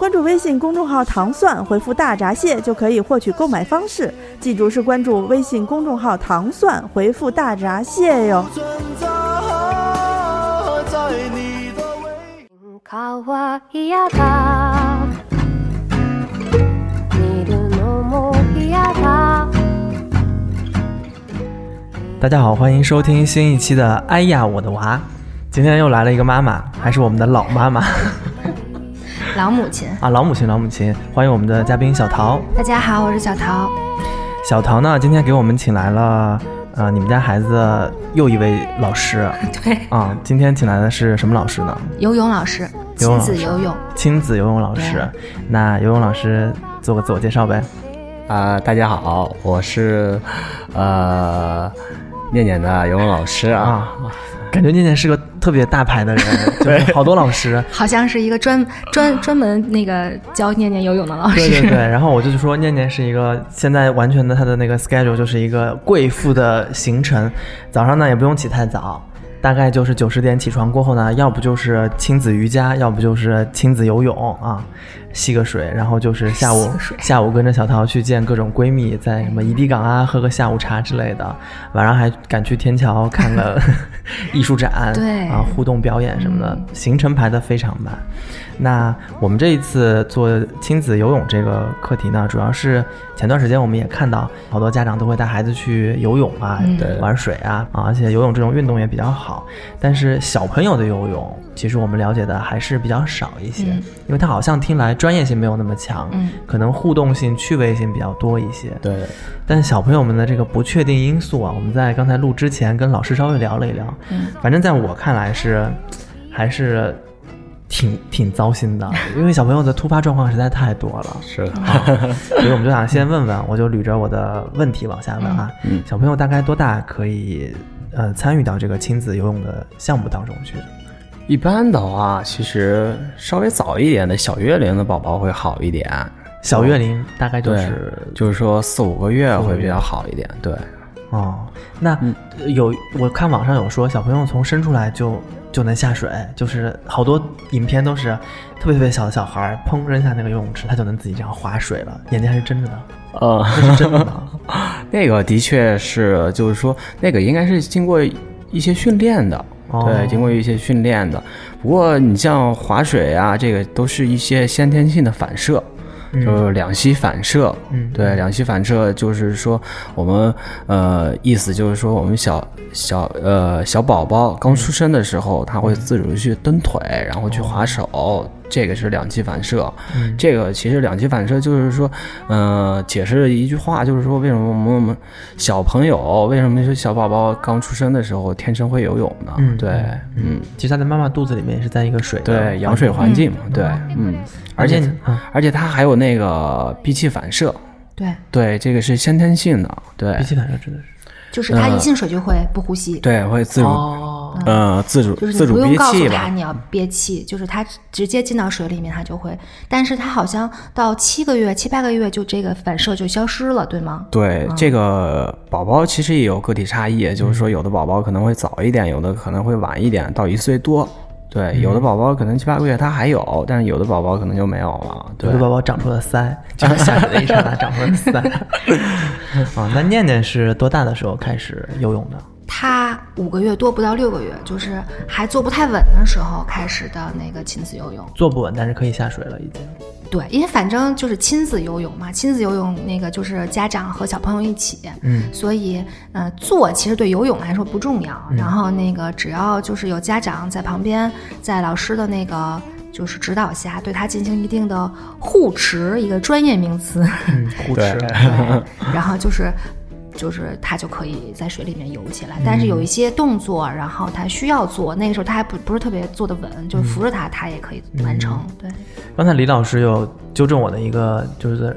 关注微信公众号“糖蒜”，回复“大闸蟹”就可以获取购买方式。记住是关注微信公众号“糖蒜”，回复“大闸蟹”哟。存在在你的微可愛やだ見るのも嫌だ大家好，欢迎收听新一期的《哎呀我的娃》。今天又来了一个妈妈，还是我们的老妈妈 老母亲，啊，老母亲，老母亲。欢迎我们的嘉宾小桃。大家好，我是小桃。小桃呢，今天给我们请来了，呃，你们家孩子又一位老师 对，啊。今天请来的是什么老师呢？游泳老师，亲子游泳。亲子游泳老师。那游泳老师做个自我介绍呗。啊、大家好，我是呃念念的游泳老师啊。啊，感觉念念是个特别大牌的人，就是好多老师。好像是一个专专专门那个教念念游泳的老师。对对对，然后我就说念念是一个现在完全的他的那个 schedule 就是一个贵妇的行程，早上呢也不用起太早，大概就是九十点起床过后呢，要不就是亲子瑜伽，要不就是亲子游泳啊，吸个水，然后就是下午下午跟着小桃去见各种闺蜜，在什么怡迪港啊喝个下午茶之类的，晚上还赶去天桥看个 艺术展，对。啊互动表演什么的，行程排得非常满。那我们这一次做亲子游泳这个课题呢，主要是前段时间我们也看到好多家长都会带孩子去游泳啊，玩水啊，啊，而且游泳这种运动也比较好。但是小朋友的游泳，其实我们了解的还是比较少一些，嗯。因为他好像听来专业性没有那么强，嗯可能互动性、趣味性比较多一些。对，但小朋友们的这个不确定因素啊，我们在刚才录之前跟老师稍微聊了一聊，嗯反正在我看来是，还是挺挺糟心的，因为小朋友的突发状况实在太多了。是的。啊，所以我们就想先问问，我就捋着我的问题往下问啊。嗯小朋友大概多大可以呃参与到这个亲子游泳的项目当中去？一般的话，其实稍微早一点的小月龄的宝宝会好一点。小月龄大概就，是就是说四五个月会比较好一点。对，哦，那有我看网上有说小朋友从生出来就就能下水，就是好多影片都是特别特别小的小孩儿，砰扔下那个游泳池，他就能自己这样划水了，眼睛还是睁着的，呃，那是真的吗？那个的确是，就是说那个应该是经过一些训练的。哦对，经过一些训练的。不过你像划水啊，这个都是一些先天性的反射，就是两栖反射。嗯对，两栖反射就是说我们呃意思就是说我们小小呃小宝宝刚出生的时候，他会自主去蹬腿，然后去划手。这个是两栖反射，嗯。这个其实两栖反射就是说，呃，解释一句话，就是说为什么我们我们小朋友为什么说小宝宝刚出生的时候天生会游泳呢？嗯对，嗯，其实他在妈妈肚子里面也是在一个水的对，羊水环境嘛，对，嗯，而且嗯。而且他还有那个闭气反射，对，对，这个是先天性的，对。闭，气反射指的是。就是他一进水就会不呼吸。对，会自主，哦，呃，自主就是自主你不用告诉憋气吧，他你要憋气，就是他直接进到水里面他就会，但是他好像到七个月、七八个月就这个反射就消失了，对吗？对，这个宝宝其实也有个体差异，就是说有的宝宝可能会早一点，有的可能会晚一点，到一岁多。对，有的宝宝可能七八个月他还有，但是有的宝宝可能就没有了。对有的，宝宝长出了腮，就是下水的一刹那 长出了腮。啊，那念念是多大的时候开始游泳的？他五个月多不到六个月，就是还坐不太稳的时候开始的那个亲子游泳。坐不稳，但是可以下水了，已经。对，因为反正就是亲子游泳嘛，亲子游泳那个就是家长和小朋友一起，嗯，所以呃坐其实对游泳来说不重要，嗯然后那个只要就是有家长在旁边，在老师的那个就是指导下，对他进行一定的护持，一个专业名词，嗯，护持。然后就是。就是他就可以在水里面游起来，但是有一些动作，然后他需要做，那个时候他还不不是特别做得稳，就是扶着他，他也可以完成。对，刚才李老师有纠正我的一个，就是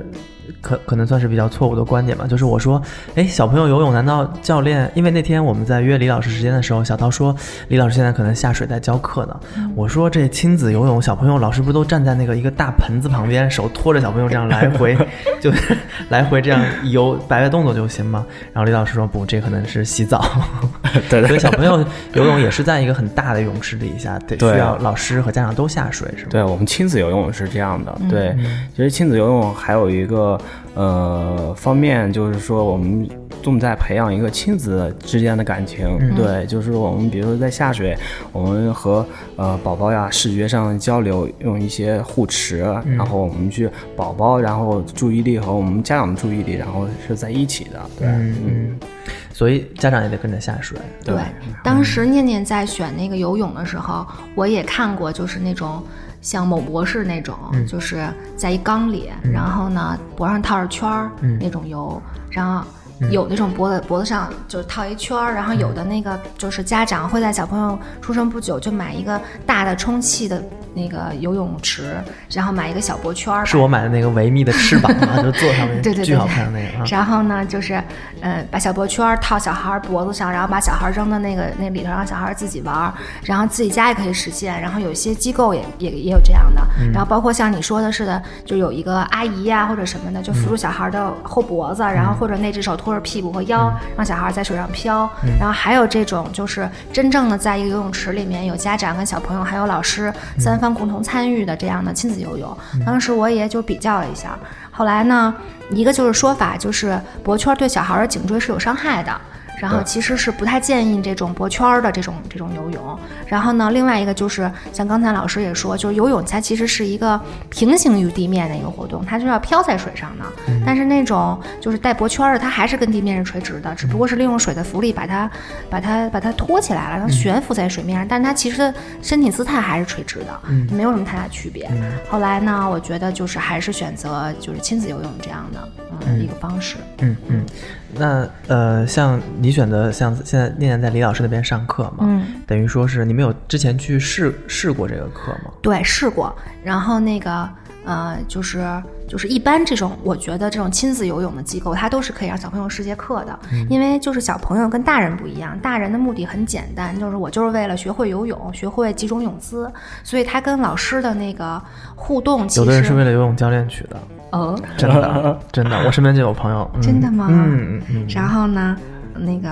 可可能算是比较错误的观点吧，就是我说，哎，小朋友游泳难道教练？因为那天我们在约李老师时间的时候，小涛说李老师现在可能下水在教课呢。我说这亲子游泳，小朋友老师不都站在那个一个大盆子旁边，手托着小朋友这样来回，就 来回这样游摆摆动作就行吗？然后李老师说不，这可能是洗澡。对所以小朋友游泳也是在一个很大的泳池底下，得对需要老师和家长都下水，是吗？对我们亲子游泳是这样的，对，其实亲子游泳还有一个呃方面，就是说我们重在培养一个亲子之间的感情，对，就是我们比如说在下水，我们和呃宝宝呀视觉上交流，用一些护持，然后我们去宝宝，然后注意力和我们家长的注意力，然后是在一起的，对，嗯嗯，所以家长也得跟着下水。对，当时念念在选那个游泳的时候，我也看过，就是那种像某博士那种，就是在一缸里，然后呢脖上套着圈儿、那种油，然后。有那种脖子脖子上就是套一圈儿，然后有的那个就是家长会在小朋友出生不久就买一个大的充气的那个游泳池，然后买一个小脖圈儿，是我买的那个维密的翅膀啊，就坐上面，对对对，巨好看的那个啊。然后呢，就是，呃，把小脖圈儿套小孩儿脖子上，然后把小孩儿扔到那个那里头，让小孩儿自己玩儿。然后自己家也可以实现，然后有些机构也也也有这样的。然后包括像你说的似的，就有一个阿姨呀、或者什么的，就扶住小孩儿的后脖子，然后或者那只手托着屁股和腰，让小孩儿在水上漂。然后还有这种就是真正的在一个游泳池里面，有家长跟小朋友还有老师三方共同参与的这样的亲子游泳。当时我也就比较了一下，后来呢，一个就是说法就是脖圈对小孩的颈椎是有伤害的。然后其实是不太建议这种脖圈儿的这种这种游泳。然后呢，另外一个就是像刚才老师也说，就是游泳它其实是一个平行于地面的一个活动，它就要漂在水上的。但是那种就是带脖圈儿的，它还是跟地面是垂直的，只不过是利用水的浮力把它把它把它托起来了，让它悬浮在水面上。但是它其实的身体姿态还是垂直的，没有什么太大区别。后来呢，我觉得就是还是选择就是亲子游泳这样的嗯一个方式。嗯嗯，那呃，像你选择像现在念念在李老师那边上课嘛，嗯，等于说是你们有之前去试试过这个课吗？对，试过。然后那个呃，就是就是一般这种，我觉得这种亲子游泳的机构，它都是可以让小朋友试节课的，因为就是小朋友跟大人不一样，大人的目的很简单，就是我就是为了学会游泳，学会几种泳姿，所以他跟老师的那个互动，其实有的人是为了游泳教练去的，哦，真的真的，我身边就有朋友，嗯真的吗？嗯嗯嗯，然后呢，那个。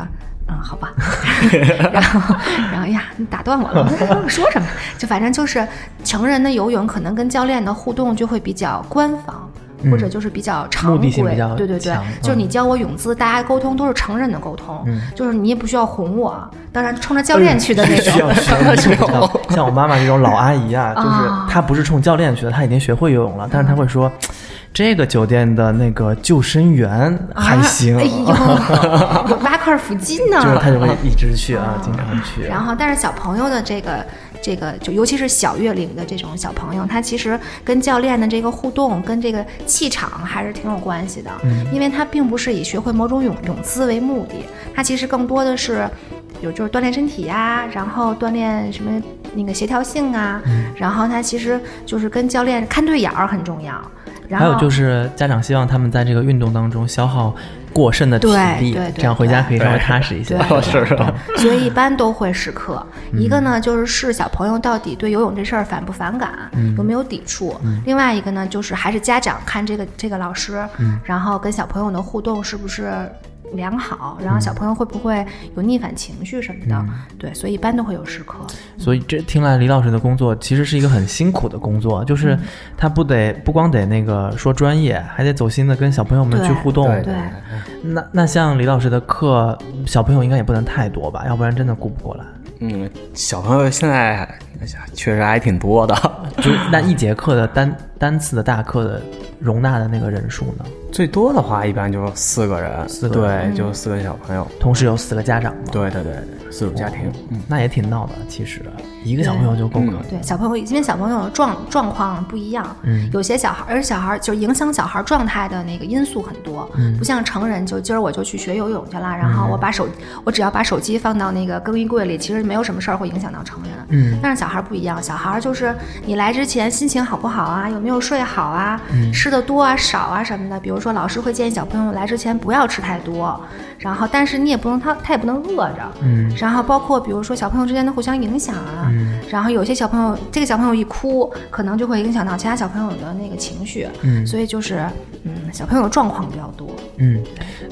嗯，好吧，然后，然后哎呀，你打断我了，我说什么？就反正就是成人的游泳，可能跟教练的互动就会比较官方，或者就是比较常嗯目的性规比较。对对对强，就是你嗯教我泳姿，大家沟通都是成人的沟通，嗯就是你也不需要哄我，当然冲着教练去的那种。像 像我妈妈这种老阿姨啊，就是啊她不是冲教练去的，她已经学会游泳了，但是她会说。这个酒店的那个救生员还行，啊哎呦，有八块腹肌呢。就是他就会一直去啊，经常去。然后，但是小朋友的这个这个，就尤其是小月龄的这种小朋友，他其实跟教练的这个互动，跟这个气场还是挺有关系的。嗯因为他并不是以学会某种泳泳姿为目的，他其实更多的是。有就是锻炼身体呀、然后锻炼什么那个协调性啊，嗯然后他其实就是跟教练看对眼儿很重要。然后还有就是家长希望他们在这个运动当中消耗过剩的体力，对对对这样回家可以稍微踏实一些。所以一般都会试课。一个呢，就是试小朋友到底对游泳这事儿反不反感，有没有抵触；另外一个呢，就是还是家长看这个这个老师，然后跟小朋友的互动是不是。良好，然后小朋友会不会有逆反情绪什么的？对，所以一般都会有时刻。所以这听来，李老师的工作其实是一个很辛苦的工作，就是他不得不光得那个说专业，还得走心的跟小朋友们去互动。对对，那那像李老师的课，小朋友应该也不能太多吧，要不然真的顾不过来。嗯，小朋友现在确实还挺多的，就那一节课的单单次的大课的容纳的那个人数呢？最多的话一般就四个人，四个人。对，就四个小朋友，同时有四个家长吗？对对对，四组家庭，嗯，那也挺闹的。其实一个小朋友就够可以。对，小朋友因为小朋友状状况不一样，嗯。有些小孩，而且小孩就影响小孩状态的那个因素很多，嗯。不像成人，就今儿我就去学游泳去了，然后我把手，我只要把手机放到那个更衣柜里，其实没有什么事儿会影响到成人。嗯。但是小孩不一样，小孩就是你来之前心情好不好啊，有没有睡好啊，嗯。吃的多啊少啊什么的。比如说老师会建议小朋友来之前不要吃太多，然后但是你也不能他他也不能饿着，嗯然后包括比如说小朋友之间的互相影响啊，嗯然后有些小朋友这个小朋友一哭，可能就会影响到其他小朋友的那个情绪，嗯所以就是嗯小朋友的状况比较多。嗯，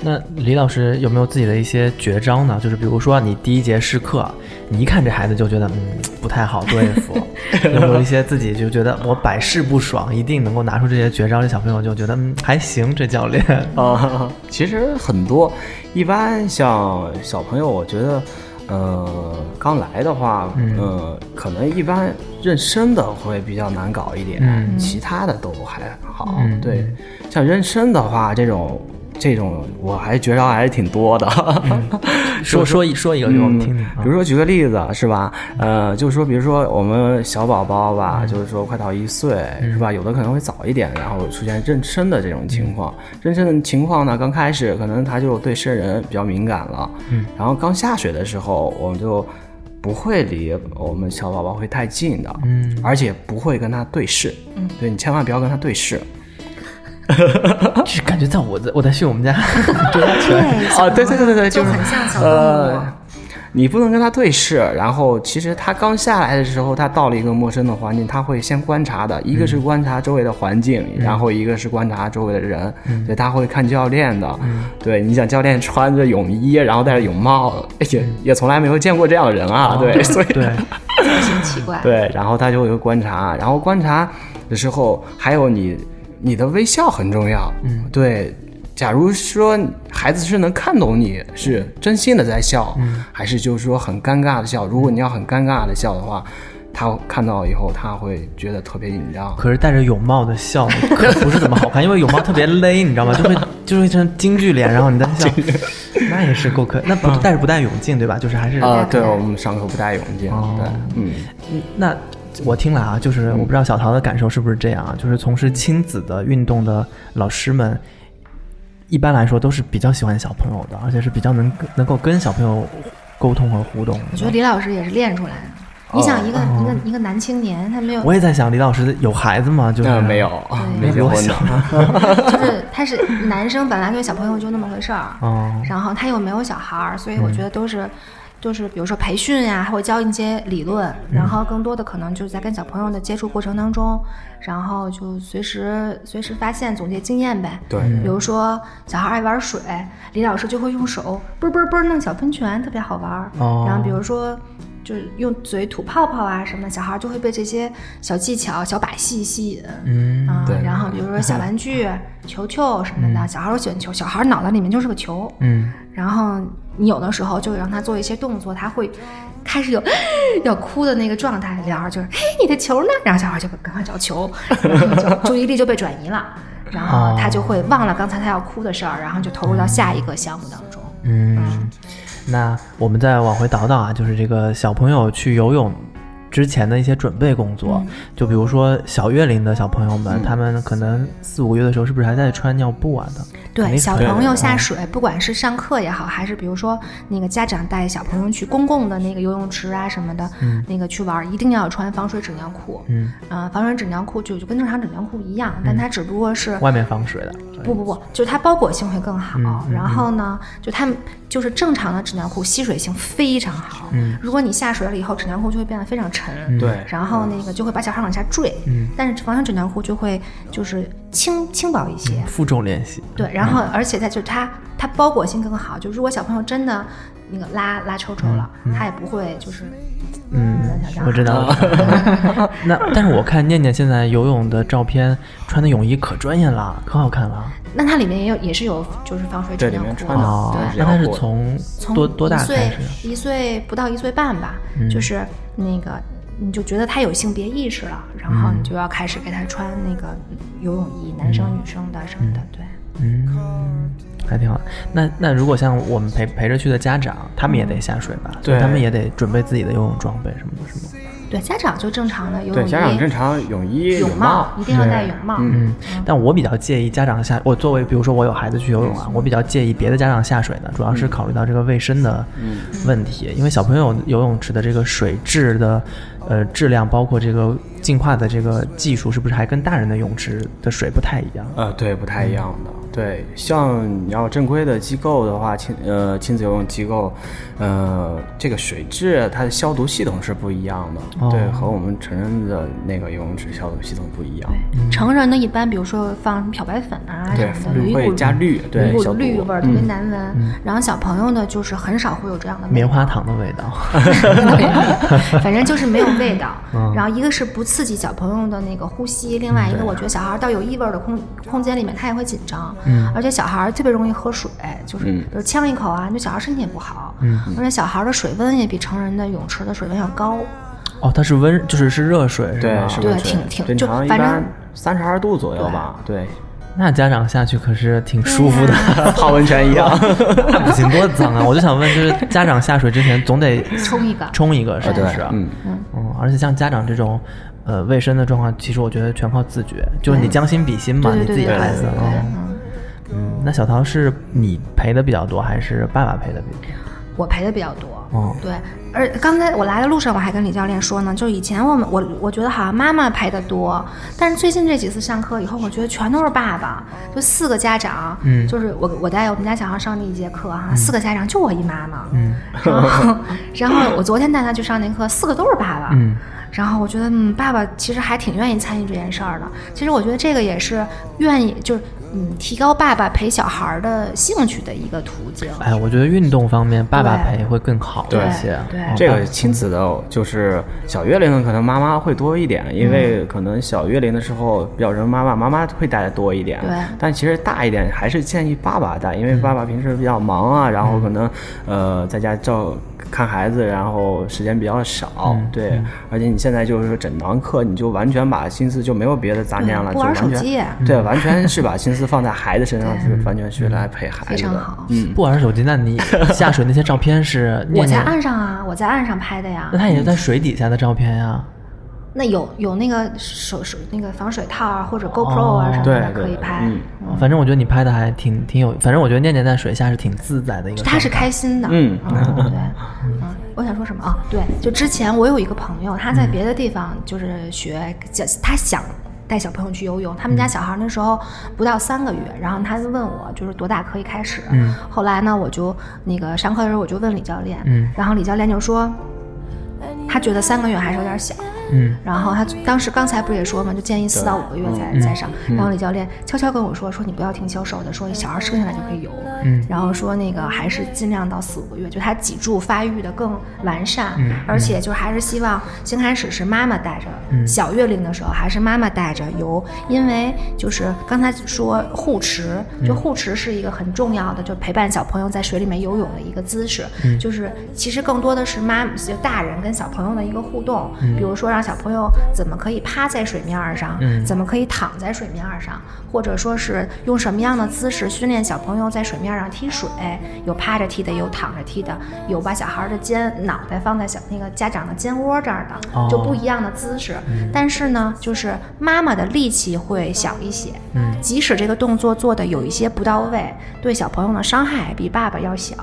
那李老师有没有自己的一些绝招呢？就是比如说你第一节试课，你一看这孩子就觉得嗯不太好对付，有没有一些自己就觉得我百试不爽，一定能够拿出这些绝招，这小朋友就觉得嗯还行，这教练。啊，其实很多，一般像小朋友，我觉得，呃，刚来的话，嗯。呃，可能一般认生的会比较难搞一点，嗯。其他的都还好。嗯。对，像认生的话，这种这种我还觉着还是挺多的。说说一说一个给我们听听啊。比如说举个例子是吧？呃，就是说，比如说我们小宝宝吧，就是说快到一岁是吧？有的可能会早一点，然后出现妊娠的这种情况。妊娠的情况呢，刚开始可能他就对生人比较敏感了，嗯，然后刚下水的时候，我们就不会离我们小宝宝会太近的，嗯而且不会跟他对视，嗯，对你千万不要跟他对视。是感觉在我在我在训我们家追他拳。对，小哦，对对对对对，就是很像小动物。呃，你不能跟他对视，然后其实他刚下来的时候，他到了一个陌生的环境，他会先观察的，一个是观察周围的环境，然后一个是观察周围的人，对，他会看教练的。对，你想教练穿着泳衣，然后戴着泳帽，也也从来没有见过这样的人啊，对，所以对，造型奇怪。对，然后他就会观察，然后观察的时候，还有你你的微笑很重要。嗯，对。假如说孩子是能看懂你是真心的在笑，还是就是说很尴尬的笑，如果你要很尴尬的笑的话，他看到以后他会觉得特别紧张。可是戴着泳帽的笑可不是怎么好看，因为泳帽特别勒，你知道吗？就会就是一张京剧脸，然后你在笑，那也是够可。那不戴着不戴泳镜对吧？就是还是啊、对我们上课不戴泳镜，哦对，嗯，嗯那我听了啊，就是我不知道小陶的感受是不是这样啊？就是从事亲子的运动的老师们，一般来说都是比较喜欢小朋友的，而且是比较能能够跟小朋友沟通和互动。我觉得李老师也是练出来的。你想一个、一个一个男青年，他没有我也在想，李老师有孩子吗？就是那没有，对没结婚的。就是他是男生，本来对小朋友就那么回事儿，哦，然后他又没有小孩儿，所以我觉得都是。就是比如说培训呀、还会教一些理论，然后更多的可能就是在跟小朋友的接触过程当中，然后就随时随时发现、总结经验呗。对比如说小孩爱玩水，李老师就会用手啵啵啵弄小喷泉，特别好玩。哦然后比如说就是用嘴吐泡泡啊什么的，小孩就会被这些小技巧、小把戏吸引。嗯啊、对然后比如说小玩具、球球什么的，小孩儿都喜欢球，小孩儿脑袋里面就是个球。嗯，然后你有的时候就让他做一些动作，他会开始有 要哭的那个状态，然后就是嘿你的球呢？然后小孩就赶快找球，然后就注意力就被转移了，然后他就会忘了刚才他要哭的事儿，然后就投入到下一个项目当中。嗯，那我们再往回倒倒啊，就是这个小朋友去游泳之前的一些准备工作，就比如说小月龄的小朋友们，他们可能四五个月的时候，是不是还在穿尿布啊的？对，小朋友下嗯水，不管是上课也好，还是比如说那个家长带小朋友去公共的那个游泳池啊什么的，那个去玩，一定要穿防水纸尿裤。嗯，呃，防水纸尿裤就就跟正常纸尿裤一样，但它只不过是外面防水的。不不不，就是它包裹性会更好。然后呢，就它们就是正常的纸尿裤吸水性非常好。嗯如果你下水了以后，纸尿裤就会变得非常沉。对然后那个就会把小孩往下坠。嗯但是防水纸尿裤就会就是轻轻薄一些。负重练习。对，然后而且它就是它它包裹性更好，就如果小朋友真的那个拉拉抽抽了，他也不会就是嗯我知道 了。那但是我看念念现在游泳的照片，穿的泳衣可专业了，可好看了。那它里面也有也是有就是防水纸尿裤的哦对，那他是然后从从多多大开一岁始？一岁不到一岁半吧，嗯就是那个你就觉得他有性别意识了，然后你就要开始给他穿那个游泳衣，男生女生的什么的，对。嗯，还挺好。那那如果像我们陪陪着去的家长，他们也得下水吧？对他们也得准备自己的游泳装备什么的，是吗？对，家长就正常的游泳对，衣、家长正常泳衣、泳帽一定要戴泳帽。嗯嗯，但我比较介意家长下，我作为比如说我有孩子去游泳啊，我比较介意别的家长下水呢，主要是考虑到这个卫生的问题，因为小朋友游泳池的这个水质的呃质量，包括这个净化的这个技术，是不是还跟大人的泳池的水不太一样？呃，对，不太一样的。对，像你要正规的机构的话，亲呃亲子游泳机构，呃，这个水质它的消毒系统是不一样的，哦对，和我们成人的那个游泳池消毒系统不一样。成人的一般，比如说放什么漂白粉啊对什么的，有一会股加氯对消毒氯味儿，特别嗯难闻。然后小朋友呢就是很少会有这样的棉花糖的味道。反正就是没有味道。嗯然后一个是不刺激小朋友的那个呼吸，另外一个我觉得小孩到有异味的空空间里面他也会紧张，嗯而且小孩特别容易喝水，就是嗯比如呛一口啊，对小孩身体也不好。嗯而且小孩的水温也比成人的泳池的水温要高。哦，它是温，就是是热水是对吗？，对挺挺就反正三十二度左右吧。对，那家长下去可是挺舒服的。泡温泉一样。那不行，多脏啊！我就想问，就是家长下水之前总得冲一个冲一个，是不是？，嗯，嗯，而且像家长这种，呃，卫生的状况，其实我觉得全靠自觉，就是你将心比心嘛，你自己孩子。嗯嗯。嗯，那小桃是你陪的比较多，还是爸爸陪的比较多？我陪的比较多。哦。对，而刚才我来的路上，我还跟李教练说呢，就以前我们我我觉得好像妈妈陪的多，但是最近这几次上课以后，我觉得全都是爸爸，就四个家长，嗯。就是我我带我们家小孩上那一节课哈、四个家长就我一妈妈，嗯。然后 然后我昨天带他去上那课，四个都是爸爸，嗯。然后我觉得，嗯，爸爸其实还挺愿意参与这件事儿的。其实我觉得这个也是愿意，就是嗯，提高爸爸陪小孩儿的兴趣的一个途径。哎，我觉得运动方面，爸爸陪会更好一对些。对嗯这个亲子的，就是小月龄的可能妈妈会多一点，因为可能小月龄的时候比较人妈妈，妈妈会带的多一点。对但其实大一点还是建议爸爸带，因为爸爸平时比较忙啊，然后可能呃在家照看孩子，然后时间比较少。嗯对，而且你现在就是说整堂课你就完全把心思就没有别的杂念了，对不玩就完全手机对，完全是把心思放在孩子身上，是 完全去来陪孩子的。非常好嗯。不玩手机，那你 下水那些照片是我在岸上啊，我在岸上拍的呀那。他也是在水底下的照片呀。那有有那个手手那个防水套啊，或者 GoPro 啊哦什么的可以拍。嗯。反正我觉得你拍的还挺挺有，反正我觉得念念在水下是挺自在的一个。他是开心的，嗯。对，嗯，我想说什么？啊？对，就之前我有一个朋友，他在别的地方就是学，他想带小朋友去游泳，他们家小孩那时候不到三个月，然后他就问我就是多大可以开始，嗯。后来呢，我就那个上课的时候我就问李教练，嗯。然后李教练就说，他觉得三个月还是有点小。嗯。然后他当时刚才不是也说嘛，就建议四到五个月才嗯才上。然后李教练悄悄跟我说，说你不要听销售的，说小孩生下来就可以游。嗯。然后说那个还是尽量到四五个月，就他脊柱发育的更完善，嗯而且就还是希望先开始是妈妈带着，嗯小月龄的时候还是妈妈带着游，因为就是刚才说护持，嗯。就护持是一个很重要的，就陪伴小朋友在水里面游泳的一个姿势，嗯。就是其实更多的是妈就大人跟小朋友的一个互动，嗯。比如说让小朋友怎么可以趴在水面儿上，嗯怎么可以躺在水面儿上，或者说是用什么样的姿势训练小朋友在水面上踢水，有趴着踢的，有躺着踢的，有把小孩的肩脑袋放在小那个家长的肩窝这儿的，哦就不一样的姿势。但是呢，就是妈妈的力气会小一些，嗯即使这个动作做的有一些不到位，对小朋友的伤害比爸爸要小。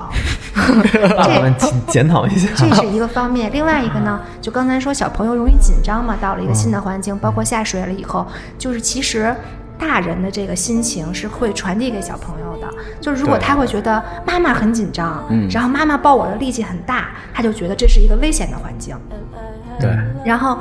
爸爸们检讨一下。这是一个方面，另外一个呢，就刚才说小朋友容易紧张嘛，到了一个新的环境，包括下水了以后，就是其实。大人的这个心情是会传递给小朋友的，就是如果他会觉得妈妈很紧张，嗯然后妈妈抱我的力气很大，他就觉得这是一个危险的环境。对，然后，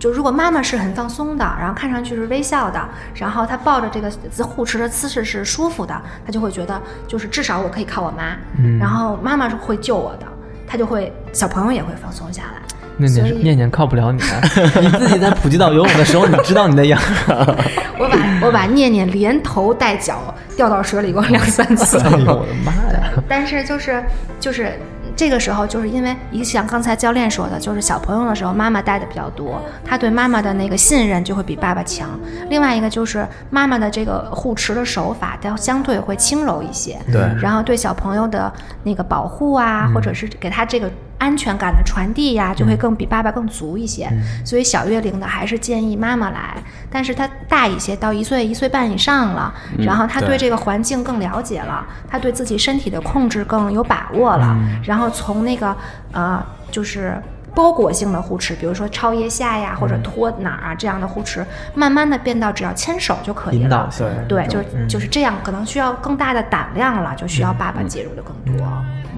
就如果妈妈是很放松的，然后看上去是微笑的，然后他抱着这个姿护持的姿势是舒服的，他就会觉得就是至少我可以靠我妈，嗯然后妈妈是会救我的，他就会小朋友也会放松下来。念念念念靠不了你啊！你自己在普吉岛游泳的时候，你知道你的样。我把我把念念连头带脚掉到水里过两三次。哎呦我的妈呀！但是就是就是这个时候，就是因为一个像刚才教练说的，就是小朋友的时候，妈妈带的比较多，他对妈妈的那个信任就会比爸爸强。另外一个就是妈妈的这个护持的手法，它相对会轻柔一些。对然后对小朋友的那个保护啊，或者是给他这个安全感的传递呀、就会更比爸爸更足一些。所以小月龄的还是建议妈妈来，但是他大一些，到一岁一岁半以上了，然后他对对这个环境更了解了，他对自己身体的控制更有把握了，然后从那个呃就是。包裹性的护持，比如说超腋下呀，或者托哪儿啊这样的护持，慢慢的变到只要牵手就可以引导了。性的对，就是就是这样，可能需要更大的胆量了，就需要爸爸介入的更多。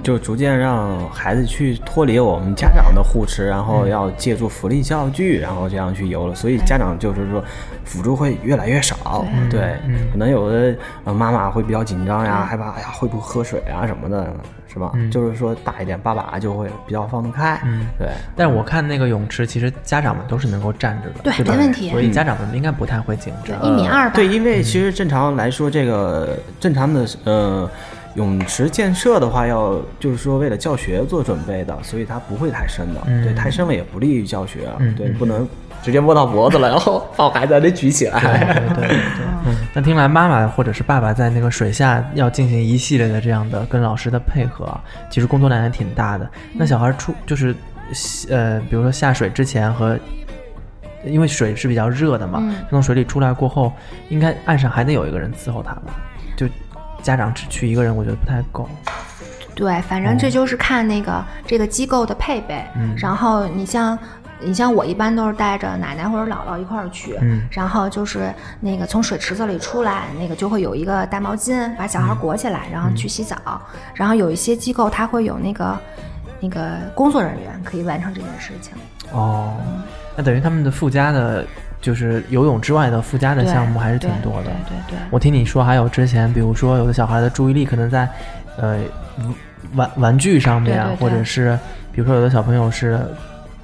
就逐渐让孩子去脱离我们家长的护持，然后要借助福利教具，然后这样去游了。所以家长就是说，辅助会越来越少。对，可能有的呃妈妈会比较紧张呀，害怕哎呀会不会喝水啊什么的，是吧？就是说大一点，爸爸就会比较放得开。对，但是我看那个泳池，其实家长们都是能够站着的，对吧没问题所以家长们应该不太会紧对张。，一米二吧。对，因为其实正常来说，这个正常的呃泳池建设的话，要就是说为了教学做准备的，所以它不会太深的。嗯对，太深了也不利于教学。嗯对，不能直接摸到脖子了，然后 把孩子还得举起来。对对对 那听来妈妈或者是爸爸在那个水下要进行一系列的这样的跟老师的配合，其实工作量也挺大的。那小孩出就是呃，比如说下水之前和。因为水是比较热的嘛，嗯从水里出来过后，应该岸上还得有一个人伺候他吧？就家长只去一个人，我觉得不太够。对，反正这就是看那个这个机构的配备。嗯然后你像你像我一般都是带着奶奶或者姥姥一块儿去，嗯然后就是那个从水池子里出来，那个就会有一个大毛巾把小孩裹起来，然后去洗澡。然后有一些机构它会有那个那个工作人员可以完成这件事情。哦，那等于他们的附加的，就是游泳之外的附加的项目还是挺多的。对对对。我听你说，还有之前，比如说有的小孩的注意力可能在，呃，玩玩具上面，或者是比如说有的小朋友是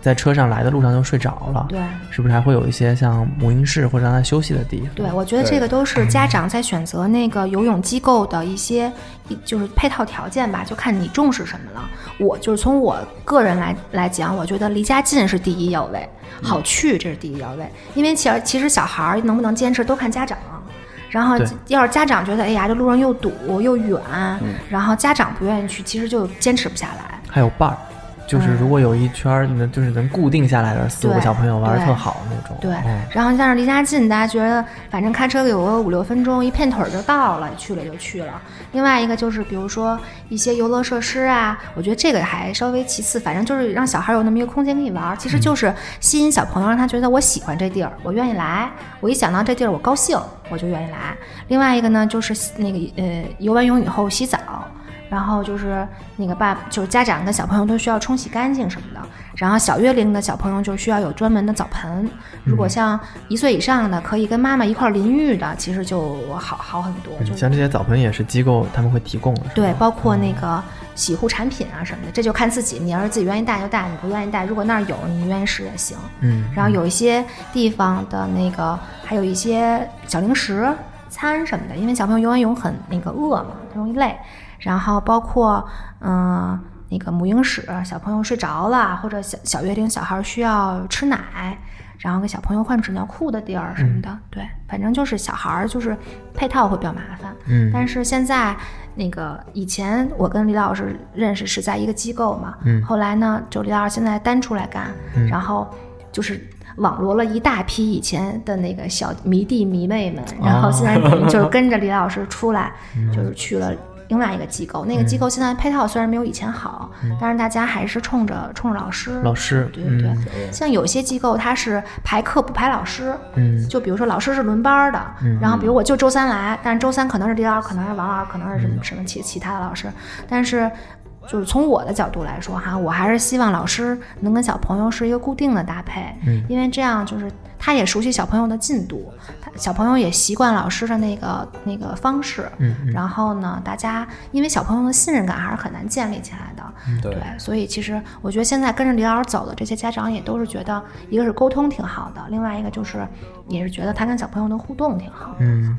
在车上来的路上就睡着了，对是不是还会有一些像母婴室或者让他休息的地方？对，我觉得这个都是家长在选择那个游泳机构的一些，一就是配套条件吧，就看你重视什么了。我就是从我个人来来讲，我觉得离家近是第一要位，好去这是第一要位，因为其实其实小孩儿能不能坚持都看家长。然后要是家长觉得，哎呀，这路上又堵又远，然后家长不愿意去，其实就坚持不下来。还有伴儿，就是嗯如果有一圈儿，能就是能固定下来的四五个小朋友玩的特好那种。对嗯，然后像是离家近，大家觉得反正开车有个五六分钟，一片腿儿就到了，去了就去了。另外一个就是比如说一些游乐设施啊，我觉得这个还稍微其次，反正就是让小孩有那么一个空间可以玩儿，其实就是吸引小朋友，让他觉得我喜欢这地儿，我愿意来，我一想到这地儿我高兴，我就愿意来。另外一个呢，就是那个呃游完泳以后洗澡。然后就是那个爸，就是家长跟小朋友都需要冲洗干净什么的。然后小月龄的小朋友就需要有专门的澡盆。如果像一岁以上的，可以跟妈妈一块儿淋浴的，其实就好好很多。就嗯像这些澡盆也是机构他们会提供的，对，包括那个洗护产品啊什么的，这就看自己。你要是自己愿意带就带，你不愿意带，如果那儿有，你愿意使也行。嗯，然后有一些地方的那个，还有一些小零食、餐什么的，因为小朋友游完泳很那个饿嘛，他容易累。然后包括嗯、那个母婴室，小朋友睡着了，或者小小月龄小孩需要吃奶，然后给小朋友换纸尿裤的地儿什么的，对，反正就是小孩儿就是配套会比较麻烦。嗯但是现在那个以前我跟李老师认识是在一个机构嘛，嗯后来呢，就李老师现在单出来干，然后就是网罗了一大批以前的那个小迷弟迷妹们，然后现在就是 跟着李老师出来，就是去了。另外一个机构，那个机构现在配套虽然没有以前好，但是大家还是冲着冲着老师。老师，对对对，嗯像有些机构它是排课不排老师，嗯就比如说老师是轮班儿的，然后比如我就周三来，但是周三可能是李老师，可能是王老师，可能是什么什么其其他的老师，但是就是从我的角度来说哈，我还是希望老师能跟小朋友是一个固定的搭配，嗯。因为这样就是他也熟悉小朋友的进度，他小朋友也习惯老师的那个那个方式，嗯嗯。然后呢，大家因为小朋友的信任感还是很难建立起来的，对。所以其实我觉得现在跟着李老师走的这些家长也都是觉得，一个是沟通挺好的，另外一个就是也是觉得他跟小朋友的互动挺好的。嗯，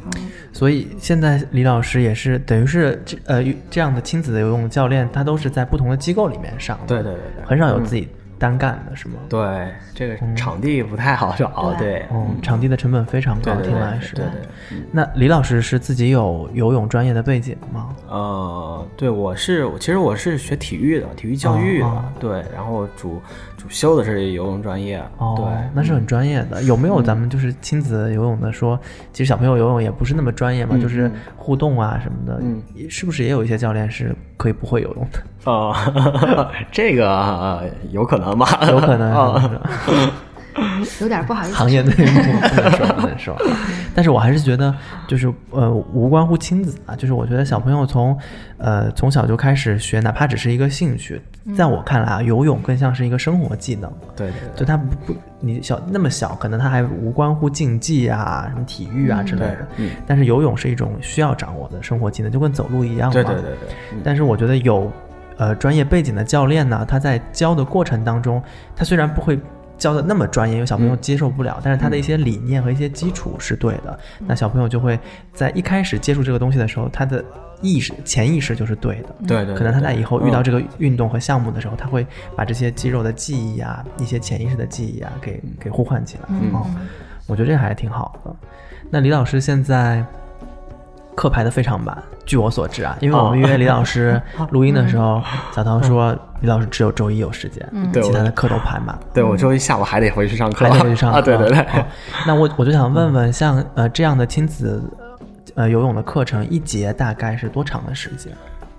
所以现在李老师也是等于是这呃这样的亲子的游泳教练，他都是在不同的机构里面上的，对对对对。很少有自己单干的，是吗？对，这个场地不太好找，对，嗯，场地的成本非常高，听来是。对对。那李老师是自己有游泳专业的背景吗？呃，对，我是其实我是学体育的，体育教育的，对，然后主主修的是游泳专业，哦，对，那是很专业的。有没有咱们就是亲子游泳的说，其实小朋友游泳也不是那么专业嘛，嗯就是互动啊什么的，嗯是不是也有一些教练是可以不会游泳的？哦，这个、呃有可能 有可能啊是吧 有点不好意思。行业内幕不能说，不能说。但是我还是觉得，就是呃，无关乎亲子啊，就是我觉得小朋友从呃从小就开始学，哪怕只是一个兴趣，在我看来啊，游泳更像是一个生活技能。对对对就他不不，你小那么小，可能他还无关乎竞技啊、什么体育啊之类的。嗯但是游泳是一种需要掌握的生活技能，就跟走路一样嘛。对对对但是我觉得有呃专业背景的教练呢，他在教的过程当中，他虽然不会教的那么专业，有小朋友接受不了，但是他的一些理念和一些基础是对的，那小朋友就会在一开始接触这个东西的时候，他的意识潜意识就是对的。对对，可能他在以后遇到这个，运动和项目的时候，他会把这些肌肉的记忆啊、一些潜意识的记忆啊，给给呼唤起来。嗯哦，我觉得这还挺好的。那李老师现在课排的非常满，据我所知啊，因为我们约李老师录音的时候，小唐说李老师只有周一有时间，其他的课都排满了。对我周一下午还得回去上课，还得回去上课。啊，对对对，哦那我我就想问问，像呃这样的亲子呃游泳的课程，一节大概是多长的时间？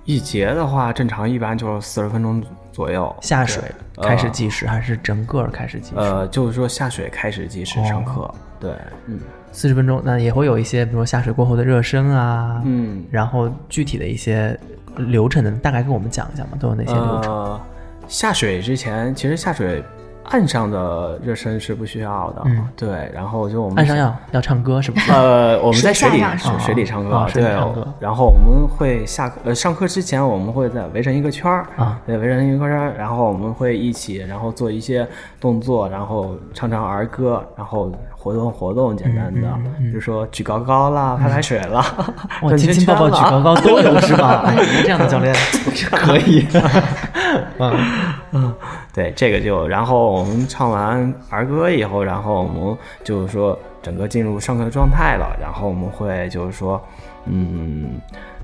一节的话，正常一般就是四十分钟左右。下水开始计时，还是整个开始计时？呃，就是说下水开始计时上课，对，嗯四十分钟，那也会有一些，比如说下水过后的热身啊，嗯，然后具体的一些流程的，大概跟我们讲一下嘛，都有哪些流程？呃，下水之前，其实下水岸上的热身是不需要的，嗯。对，然后就我们岸上要要唱歌是不是？呃，我们在水里水水里唱歌，哦水里对唱歌，然后我们会下课呃上课之前，我们会在围成一个圈儿啊，对，围成一个圈儿，然后我们会一起，然后做一些动作，然后唱唱儿歌，然后活动活动，简单的，比如说举高高啦，拍拍水啦，哇，转圈亲亲抱抱、举高高都有是吧？哎，你这样的教练。可以。嗯，对，这个就，然后我们唱完儿歌以后，然后我们就是说整个进入上课的状态了，然后我们会就是说，嗯，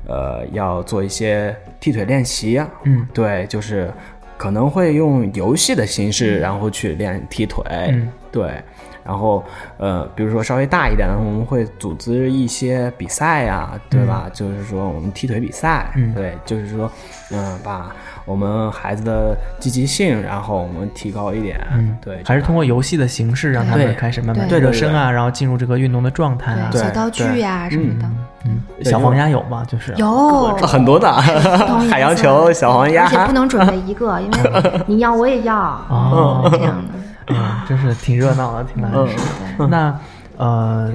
呃，要做一些踢腿练习啊，嗯，对，就是可能会用游戏的形式，然后去练踢腿，嗯。对。然后，呃，比如说稍微大一点的，我们会组织一些比赛呀、对吧？就是说我们踢腿比赛，嗯。对，就是说，嗯、把我们孩子的积极性，然后我们提高一点，嗯对，还是通过游戏的形式让他们开始慢慢对热身啊，然后进入这个运动的状态啊。对，对小道具呀、什么的，嗯，小黄鸭有吗？就是。有。啊很多的。海洋球、小黄鸭。而，且不能准备一个，因为你要我也要，哦。这样的。嗯，真是挺热闹的，挺难嗯。受。那呃，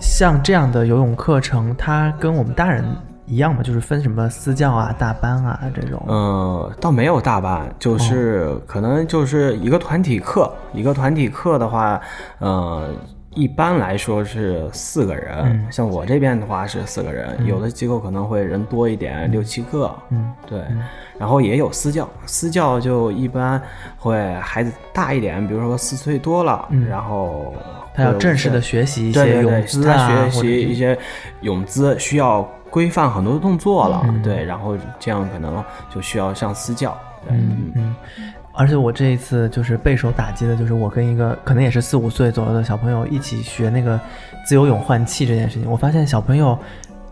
像这样的游泳课程，它跟我们大人一样嘛？就是分什么私教啊、大班啊这种。嗯，倒没有大班，就是可能就是一个团体课，一个团体课的话，呃，一般来说是四个人，嗯。像我这边的话是四个人，有的机构可能会人多一点，六七个，嗯，对，然后也有私教，私教就一般会孩子大一点，比如说四岁多了，嗯。然后他要正式的学习一些泳姿啊，他学习一些泳姿需要规范很多动作了，嗯对，然后这样可能就需要上私教，对，嗯嗯。而且我这一次就是备受打击的，就是我跟一个可能也是四五岁左右的小朋友一起学那个自由泳换气这件事情，我发现小朋友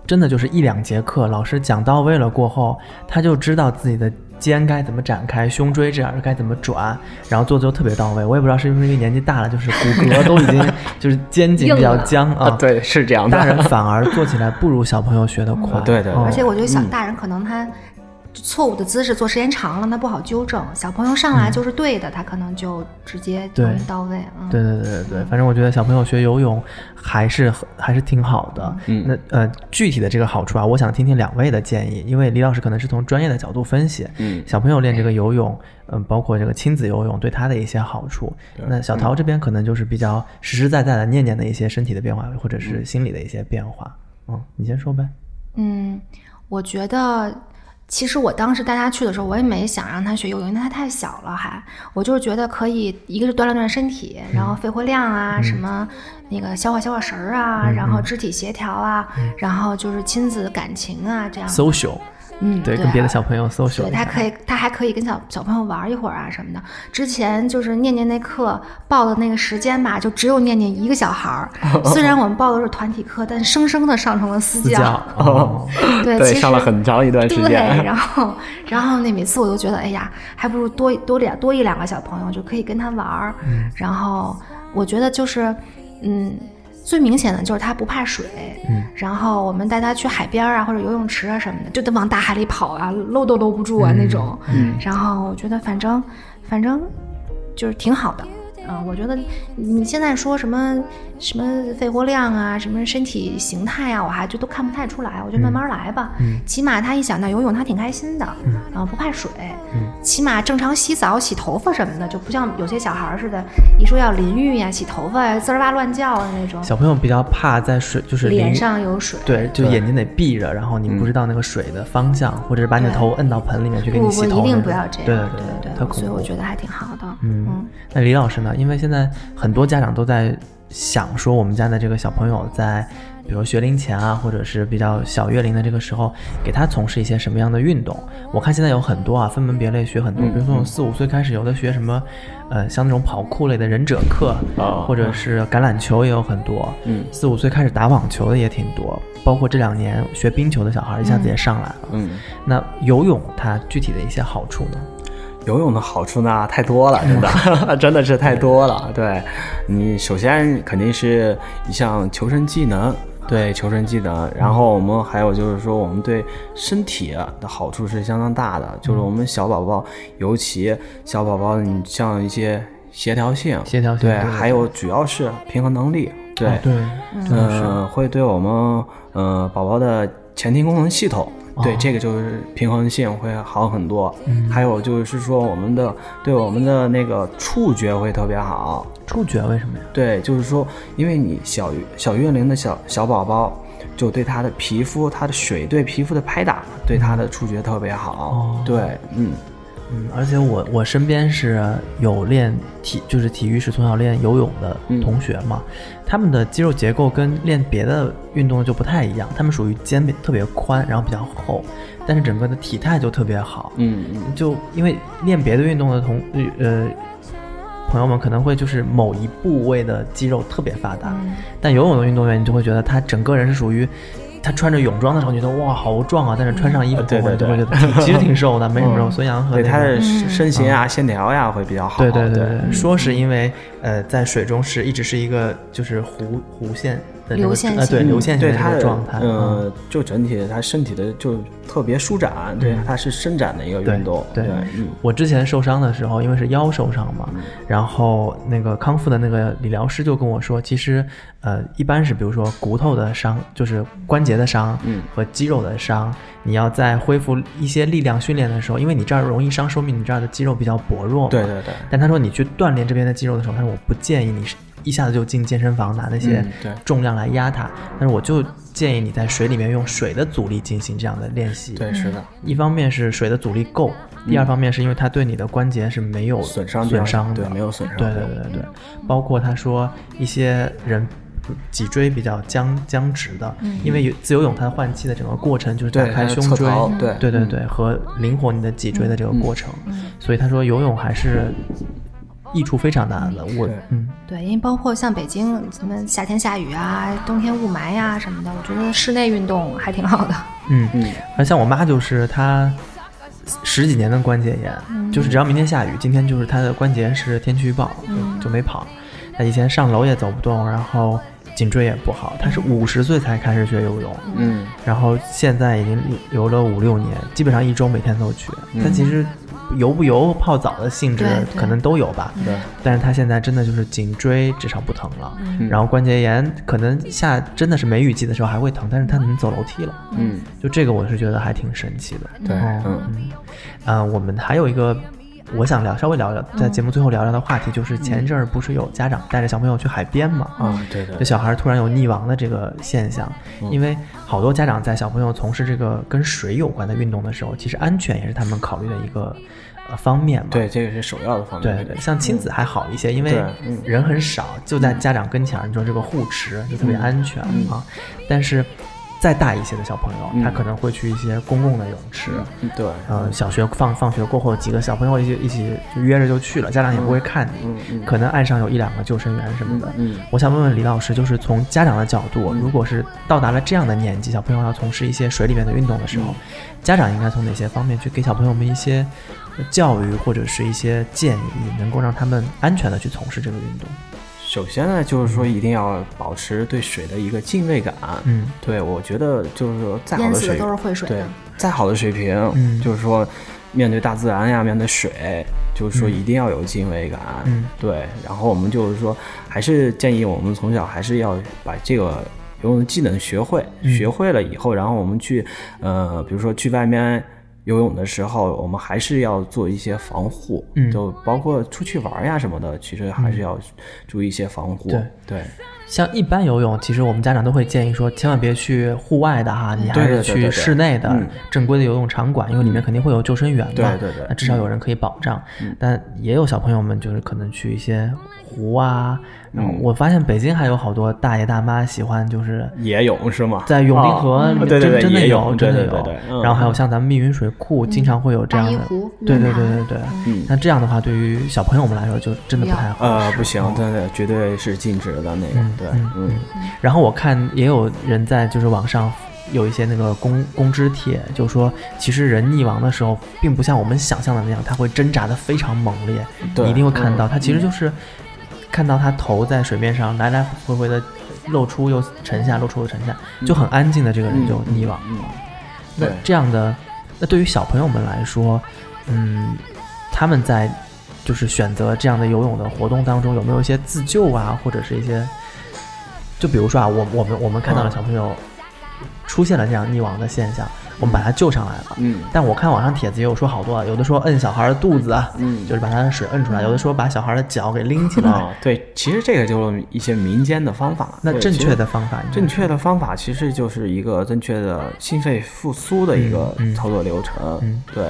真的就是一两节课，老师讲到位了过后，他就知道自己的肩该怎么展开，胸椎这样该怎么转，然后做的就特别到位。我也不知道是不是因为年纪大了，就是骨骼都已经就是肩颈比较僵啊。对，是这样的。大人反而做起来不如小朋友学的快。对对对哦而且我觉得小大人可能他错误的姿势做时间长了，那不好纠正。小朋友上来就是对的，他可能就直接对容易到位。嗯，对对对对对，反正我觉得小朋友学游泳还是还是挺好的。嗯那呃，具体的这个好处啊，我想听听两位的建议，因为李老师可能是从专业的角度分析，嗯小朋友练这个游泳，嗯、包括这个亲子游泳对他的一些好处。那小陶这边可能就是比较实实在在的念念的一些身体的变化，或者是心理的一些变化。嗯，你先说呗。嗯，我觉得。其实我当时带他去的时候，我也没想让他学游泳，因为他太小了还。我就是觉得可以，一个是锻炼锻炼身体，然后肺活量啊，什么那个消化消化食儿啊，然后肢体协调啊，然后就是亲子感情啊，这样。social，嗯，对，跟别的小朋友 social 对，他可以，他还可以跟小小朋友玩一会儿啊什么的。之前就是念念那课报的那个时间吧，就只有念念一个小孩儿。虽然我们报的是团体课，但生生的上成了私私教。哦，对，对，其上了实很长一段时间对，然后然后那每次我都觉得，哎呀，还不如多多两多一两个小朋友就可以跟他玩儿。嗯然后我觉得就是，嗯。最明显的就是它不怕水，嗯然后我们带它去海边啊或者游泳池啊什么的，就得往大海里跑啊，搂都搂不住啊、那种。嗯然后我觉得反正反正就是挺好的。嗯，我觉得你现在说什么什么肺活量啊，什么身体形态啊，我还就都看不太出来。我觉得慢慢来吧。嗯起码他一想到游泳，他挺开心的，嗯然后不怕水。嗯起码正常洗澡、洗头发什么的，就不像有些小孩儿似的，一说要淋浴呀、洗头发呀，滋儿哇乱叫的那种，小朋友比较怕在水，就是脸上有水。对，就眼睛得闭着，然后你不知道那个水的方向，或者是把你的头摁到盆里面去给你洗头那种。一定不要这样。对对对对特恐怖。所以我觉得还挺好的。嗯，那李老师呢？因为现在很多家长都在想说，我们家的这个小朋友在，比如学龄前啊，或者是比较小月龄的这个时候，给他从事一些什么样的运动？我看现在有很多啊，分门别类学很多，嗯比如说从四五岁开始，有的学什么，呃，像那种跑酷类的忍者课，啊或者是橄榄球也有很多，嗯四五岁开始打网球的也挺多，包括这两年学冰球的小孩一下子也上来了。嗯，那游泳它具体的一些好处呢？游泳的好处呢太多了，真的，真的是太多了。对你，首先肯定是一项求生技能，对求生技能。然后我们还有就是说，我们对身体的好处是相当大的。就是我们小宝宝，尤其小宝宝，你像一些协调性，协调性对还有主要是平衡能力，对，哦对。嗯，会对我们呃宝宝的前庭功能系统，对、哦这个就是平衡性会好很多。嗯还有就是说我们的对我们的那个触觉会特别好。触觉为什么呀？对，就是说，因为你小小月龄的小小宝宝，就对他的皮肤，他的水对皮肤的拍打，对他的触觉特别好。哦对，嗯，嗯，而且我我身边是有练体，就是体育是从小练游泳的嗯同学嘛，他们的肌肉结构跟练别的运动就不太一样，他们属于肩比特别宽，然后比较厚，但是整个的体态就特别好。嗯嗯，就因为练别的运动的同呃朋友们可能会就是某一部位的肌肉特别发达，嗯但游泳的运动员你就会觉得他整个人是属于。他穿着泳装的时候，你觉得哇好壮啊！但是穿上衣服呃对对对挺其实挺瘦的，没什么肉，嗯孙杨和那个对他的身身形啊、线条呀会比较好。对对对对对，说是因为呃，在水中是一直是一个就是弧弧线流线呃对流线型的状态，嗯。呃，就整体他身体的就特别舒展，对，它是伸展的一个运动，对嗯，我之前受伤的时候，因为是腰受伤嘛，然后那个康复的那个理疗师就跟我说，其实呃，一般是比如说骨头的伤，就是关节的伤，嗯和肌肉的伤，你要在恢复一些力量训练的时候，因为你这儿容易伤，说明你这儿的肌肉比较薄弱嘛。对对对，但他说你去锻炼这边的肌肉的时候，他说我不建议你是一下子就进健身房拿那些重量来压它，但是我就建议你在水里面用水的阻力进行这样的练习。对是的，一方面是水的阻力够，第二方面是因为它对你的关节是没有损伤损伤的，对没有损伤对对对对对，包括他说一些人。脊椎比较僵僵直的，因为有自由泳它换气的整个过程就是打开胸椎，对。对对，和灵活你的脊椎的这个过程，所以他说游泳还是益处非常大的。我对嗯对，因为包括像北京什么夏天下雨啊，冬天雾霾呀、什么的，我觉得室内运动还挺好的。嗯，嗯而像我妈就是她十几年的关节炎，就是只要明天下雨，今天就是她的关节是天气预报，就就没跑。她以前上楼也走不动，然后颈椎也不好。她是五十岁才开始学游泳，嗯然后现在已经游了五六年，基本上一周每天都去。她其实游不游、泡澡的性质可能都有吧，对，但是他现在真的就是颈椎至少不疼了，嗯。然后关节炎可能下真的是梅雨季的时候还会疼，但是他能走楼梯了。嗯。就这个我是觉得还挺神奇的。对哦嗯。嗯，啊、我们还有一个我想聊，稍微聊聊，在节目最后聊聊的话题，就是前一阵儿不是有家长带着小朋友去海边嘛？啊对对这小孩突然有溺亡的这个现象，因为好多家长在小朋友从事这个跟水有关的运动的时候，其实安全也是他们考虑的一个呃方面嘛。对，这个是首要的方面，对对，像亲子还好一些，因为人很少，就在家长跟前儿，你说这个护持就特别安全啊。但是再大一些的小朋友，嗯他可能会去一些公共的泳池。嗯对，呃，小学放放学过后，几个小朋友一起一起就约着就去了，家长也不会看你，可能岸上有一两个救生员什么的。嗯我想问问李老师，就是从家长的角度，如果是到达了这样的年纪，小朋友要从事一些水里面的运动的时候，嗯家长应该从哪些方面去给小朋友们一些呃教育或者是一些建议，能够让他们安全的去从事这个运动？首先呢，就是说一定要保持对水的一个敬畏感。嗯对，我觉得就是说再好的水的都是会水对。，再好的水平，嗯就是说面对大自然呀，面对水，就是说嗯一定要有敬畏感。嗯对，然后我们就是说，还是建议我们从小还是要把这个游泳的技能学会，嗯学会了以后，然后我们去，呃，比如说去外面。游泳的时候，我们还是要做一些防护，嗯就包括出去玩呀什么的，其实还是要注意一些防护。对对，像一般游泳，其实我们家长都会建议说，千万别去户外的哈，你还是去室内的嗯正规的游泳场馆，因为里面肯定会有救生员嘛，对对对那至少有人可以保障。但也有小朋友们就是可能去一些湖啊，然后嗯我发现北京还有好多大爷大妈喜欢就是也有是吗？在永定河对对对真真的有，真的有对对对对。嗯然后还有像咱们密云水库，经常会有这样的八一湖，对对对对对。嗯那这样的话，对于小朋友们来说，就真的不太合适。呃，不行哦，真的绝对是禁止的那个，嗯对，嗯嗯然后我看也有人在就是网上有一些那个公公知帖，就说其实人溺亡的时候，并不像我们想象的那样，他会挣扎的非常猛烈，一定会看到，嗯他其实就是看到他头在水面上来来回回的露出又沉下，露出又沉下，就很安静的这个人就溺亡了。嗯，那这样的，那对于小朋友们来说，嗯，他们在就是选择这样的游泳的活动当中，有没有一些自救啊，或者是一些，就比如说啊，我我们我们看到了嗯。小朋友出现了这样溺亡的现象，我们把他救上来了。嗯但我看网上帖子也有说好多，啊，有的说摁小孩的肚子啊，嗯就是把他的水摁出来；有的说把小孩的脚给拎起来。啊，对，其实这个就是一些民间的方法。那正确的方法正确的方法其实就是一个正确的心肺复苏的一个操作流程。嗯对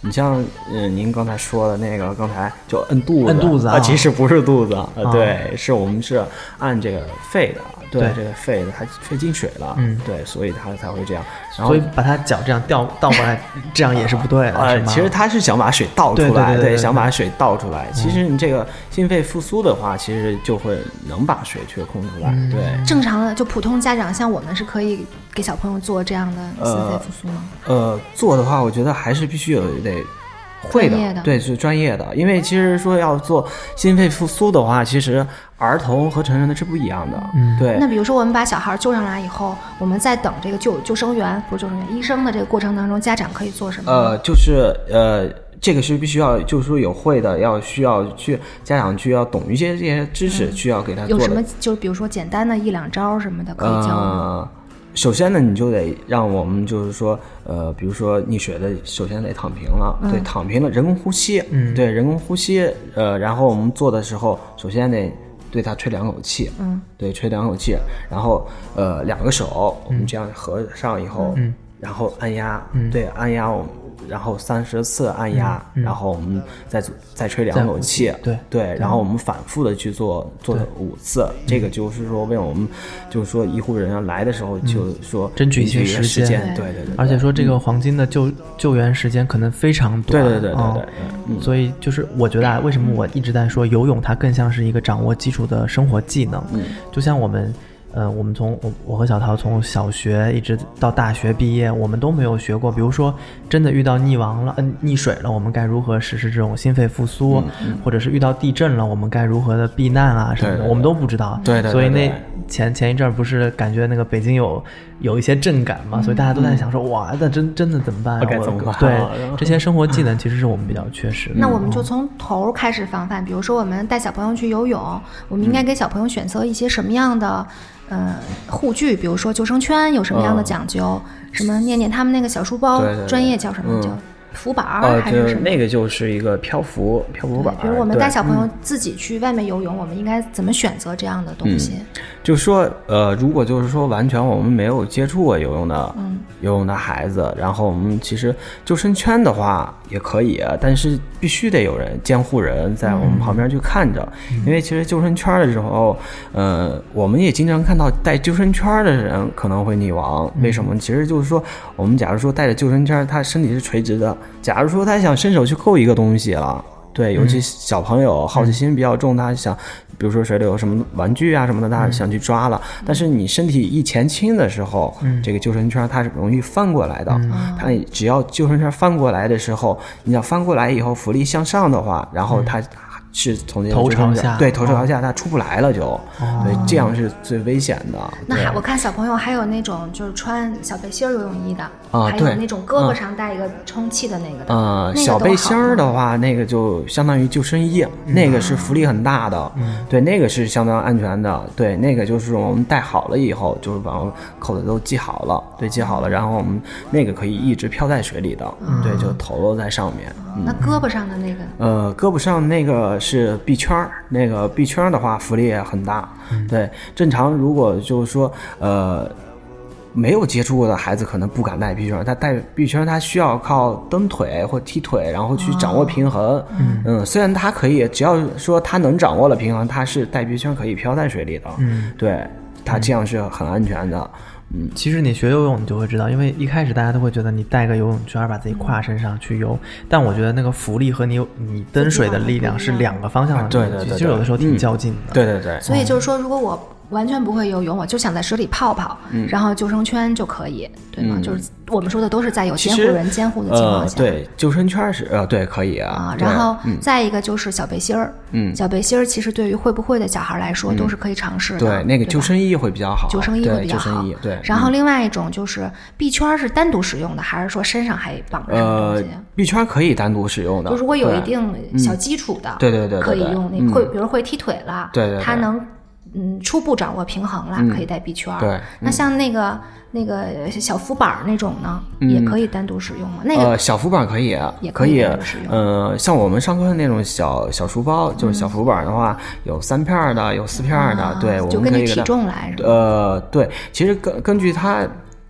你像嗯，您刚才说的那个，刚才就摁肚子，摁肚子啊其实不是肚子，呃啊对，是我们是按这个肺的，对，对这个肺它肺进水了，嗯对，所以它才会这样。然后所以把他脚这样倒倒过来，这样也是不对的，呃是，吗？其实他是想把水倒出对对来，对对对想把水倒出来。其实你这个心肺复苏的话，其实就会能把水缺空出来。嗯对，正常的就普通家长，像我们是可以给小朋友做这样的心肺呃复苏吗？呃，做的话，我觉得还是必须有得会的对，是专业的。因为其实说要做心肺复苏的话，其实儿童和成人的是不一样的。嗯对那，比如说我们把小孩救上来以后，我们在等这个救救生员不是救生员医生的这个过程当中，家长可以做什么？呃，就是呃。这个是必须要，就是说有会的，要需要去家长去要懂一些这些知识，需要给他做什么就比如说简单的一两招什么的可以教吗？呃，首先呢，你就得让我们就是说，呃，比如说溺水的，首先得躺平了，对，躺平了，人工呼吸，嗯。对，人工呼吸，呃，然后我们做的时候，首先得对他吹两口气，嗯，对，吹两口气，然后呃，两个手我们这样合上以后，嗯。然后按压，嗯。对，按压我们。然后三十次按压，嗯嗯。然后我们再做再吹两口气，对。对，然后我们反复的去做做五次，这个就是说为我们就是说医护人员来的时候，就是说嗯争取一些时间。间，对。对对，而且说这个黄金的救救援时间可能非常短，对对对对哦对对，嗯，所以就是我觉得啊，为什么我一直在说游泳，它更像是一个掌握基础的生活技能，嗯。就像我们。呃，我们从我我和小桃从小学一直到大学毕业，我们都没有学过。比如说，真的遇到溺亡了，嗯、溺水了，我们该如何实施这种心肺复苏？或者是遇到地震了，我们该如何的避难啊什么的，我们都不知道。对对对所以那前前一阵儿不是感觉那个北京有有一些震感嘛，所以大家都在想说，哇，那真真的怎么办、该怎么办？对啊 这些生活技能，其实是我们比较缺失的。那我们就从头儿开始防范，比如说我们带小朋友去游泳，我们应该给小朋友选择一些什么样的，呃，护具，比如说救生圈有什么样的嗯。讲究，什么念念他们那个小书包，对对对。专业叫什么？嗯。叫浮板儿、呃，还什么？就是那个就是一个漂浮漂浮板儿，比如我们带小朋友自己去外面游泳，我们应该怎么选择这样的东西？就是说，呃，如果就是说完全我们没有接触过游泳的，嗯游泳的孩子。然后我们其实救生圈的话也可以，但是必须得有人监护人在我们旁边去看着，因为其实救生圈的时候，呃，我们也经常看到带救生圈的人可能会溺亡。为什么？其实就是说，我们假如说带着救生圈，他身体是垂直的，假如说他想伸手去扣一个东西了。对，尤其小朋友好奇心比较重，他想，比如说水里有什么玩具啊什么的，他想去抓了。但是你身体一前倾的时候，这个救生圈它是容易翻过来的。它只要救生圈翻过来的时候，你想翻过来以后浮力向上的话，然后它是从那头朝下对头朝下，它出不来了就，对，这样是最危险的。那还我看小朋友还有那种就是穿小背心儿游泳衣的，啊对还有那种胳膊上带一个充气的那个的，呃，那个小背心的话，那个就相当于救生衣，那个是浮力很大的，对，那个是相当安全的，对，那个就是我们戴好了以后，就是把扣子都系好了，对，系好了，然后我们那个可以一直漂在水里的，对，就头露在上面，嗯。那胳膊上的那个呃，胳膊上那个是臂圈儿，那个臂圈儿的话浮力也很大。对，正常如果就是说呃没有接触过的孩子，可能不敢带臂圈儿，他带臂圈儿他需要靠蹬腿或踢腿，然后去掌握平衡。嗯虽然他可以，只要说他能掌握了平衡，他是带臂圈可以漂在水里的。嗯，对，他这样是很安全的。其实你学游泳，你就会知道，因为一开始大家都会觉得你带个游泳圈把自己挎身上去游，但我觉得那个浮力和你你蹬水的力量是两个方向的，对对对其实有的时候挺嗯较劲的。对对对，所以就是说，如果我完全不会游泳，我就想在水里泡泡，然后救生圈就可以，对吗？嗯就是我们说的都是在有监护人监护的情况下。呃，对，救生圈是呃，对，可以啊。啊，然后嗯再一个就是小背心儿，嗯小背心儿其实对于会不会的小孩来说都是可以尝试的，对，那个救生衣会比较好。救生衣会比较好救生衣，对。然后嗯另外一种就是臂圈儿是单独使用的，还是说身上还绑着什么呃东西？，臂圈可以单独使用的。就如果有一定小基础的，对对对可以用那嗯会，比如会踢腿了，对对对他能嗯初步掌握平衡了，可以带 B 圈儿。对那像那个那个小浮板儿那种呢，也可以单独使用吗？那个呃，小浮板可以，也可以使用呃，像我们上课的那种小小书包，就是小浮板的话，有三片儿的，有四片儿的，啊对，我就根据体们可以给它重来？呃，对，其实根根据他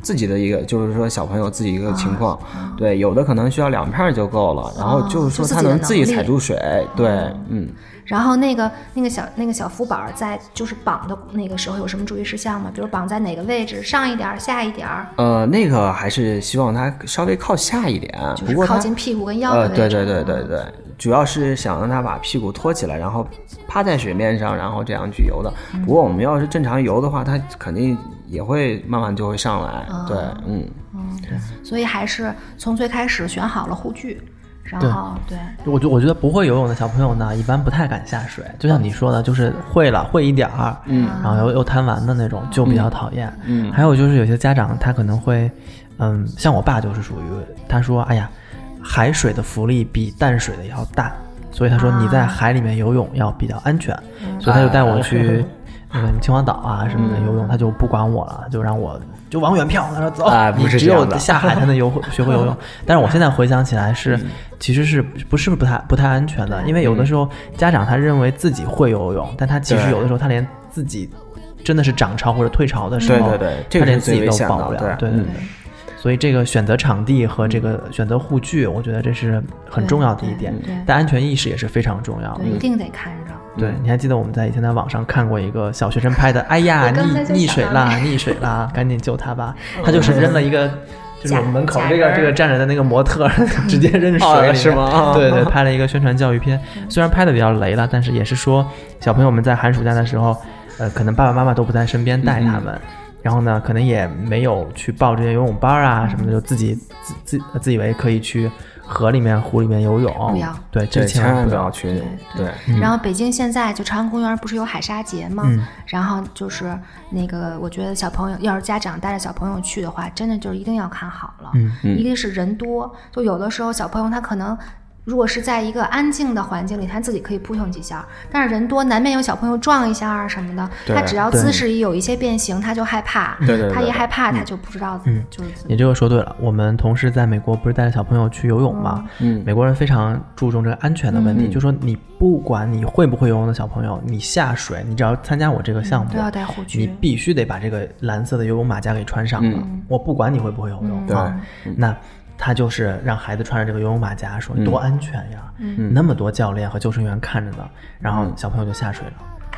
自己的一个，就是说小朋友自己一个情况，对，有的可能需要两片儿就够了，然后就是说他能自己踩住水，对，嗯。然后那个那个小那个小浮板儿在就是绑的那个时候有什么注意事项吗？比如绑在哪个位置，上一点儿，下一点儿，呃，那个还是希望它稍微靠下一点，不过靠近屁股跟腰的呃，位置。对对对对对，主要是想让它把屁股托起来，然后趴在水面上，然后这样去游的。嗯不过我们要是正常游的话，它肯定也会慢慢就会上来。哦对，嗯，嗯所以还是从最开始选好了护具，然对后对我觉我觉得不会游泳的小朋友呢，一般不太敢下水。就像你说的，就是会了会一点儿，嗯，然后又又贪玩的那种，就比较讨厌。嗯还有就是有些家长他可能会，嗯，像我爸就是属于他说，哎呀，海水的浮力比淡水的要大，所以他说你在海里面游泳要比较安全，所以他就带我去。那个秦皇岛啊什么的游泳，他就不管我了，就让我就往远漂。他说走，哎不你只有是这样的下海才能游会学会游泳。但是我现在回想起来是，其实是不是不太不太安全的？因为有的时候家长他认为自己会游泳，但他其实对有的时候他连自己真的是涨潮或者退潮的时候，对对对这个连自己都最危险的保不了。对嗯对对对。所以这个选择场地和这个选择护具，我觉得这是很重要的一点对对对。但安全意识也是非常重要的对，。一定得看着。对，你还记得我们在以前在网上看过一个小学生拍的？哎呀，溺溺水啦，溺水啦，赶紧救他吧！他就是扔了一个，就是我们门口这个这个站着的那个模特，直接扔水是吗？对对，拍了一个宣传教育片，虽然拍的比较雷了，但是也是说小朋友们在寒暑假的时候，呃，可能爸爸妈妈都不在身边带他们。然后呢，可能也没有去报这些游泳班啊什么的，就自己自自自以为可以去河里面、湖里面游泳。不要对，这对，千万不要。去。对，然后北京现在就朝阳公园不是有海沙节吗？嗯然后就是那个，我觉得小朋友要是家长带着小朋友去的话，真的就是一定要看好了。嗯一个是人多，就有的时候小朋友他可能。如果是在一个安静的环境里，他自己可以扑腾几下，但是人多难免有小朋友撞一下啊什么的，他只要姿势一有一些变形，他就害怕，对对对他一害怕他就不知道嗯你这个说对了，我们同事在美国不是带着小朋友去游泳吗？嗯。美国人非常注重这个安全的问题，嗯。就说你不管你会不会游泳的小朋友，你下水，你只要参加我这个项目，都要戴护具。你必须得把这个蓝色的游泳马甲给穿上了。嗯我不管你会不会游泳、对。啊，那他就是让孩子穿着这个游泳马甲，说嗯。多安全呀，嗯。那么多教练和救生员看着呢，然后小朋友就下水了，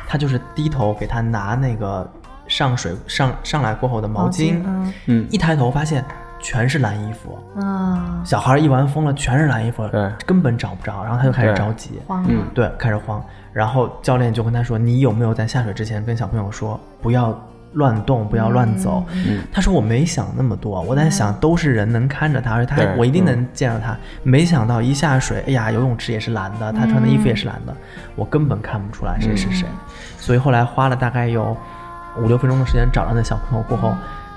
他就是低头给他拿那个上水上上来过后的毛巾，嗯。嗯。一抬头发现全是蓝衣服，嗯，小孩一玩疯了，全是蓝衣服，对。根本找不着，然后他就开始着急，慌了，嗯。对，开始慌，然后教练就跟他说：“你有没有在下水之前跟小朋友说不要乱动，不要乱走？”嗯他说：“我没想那么多，我在想都是人能看着他，而且他我一定能见着他。没想到一下水，哎呀，游泳池也是蓝的，他穿的衣服也是蓝的，我根本看不出来谁是谁。所以后来花了大概有五六分钟的时间找到那小朋友过后。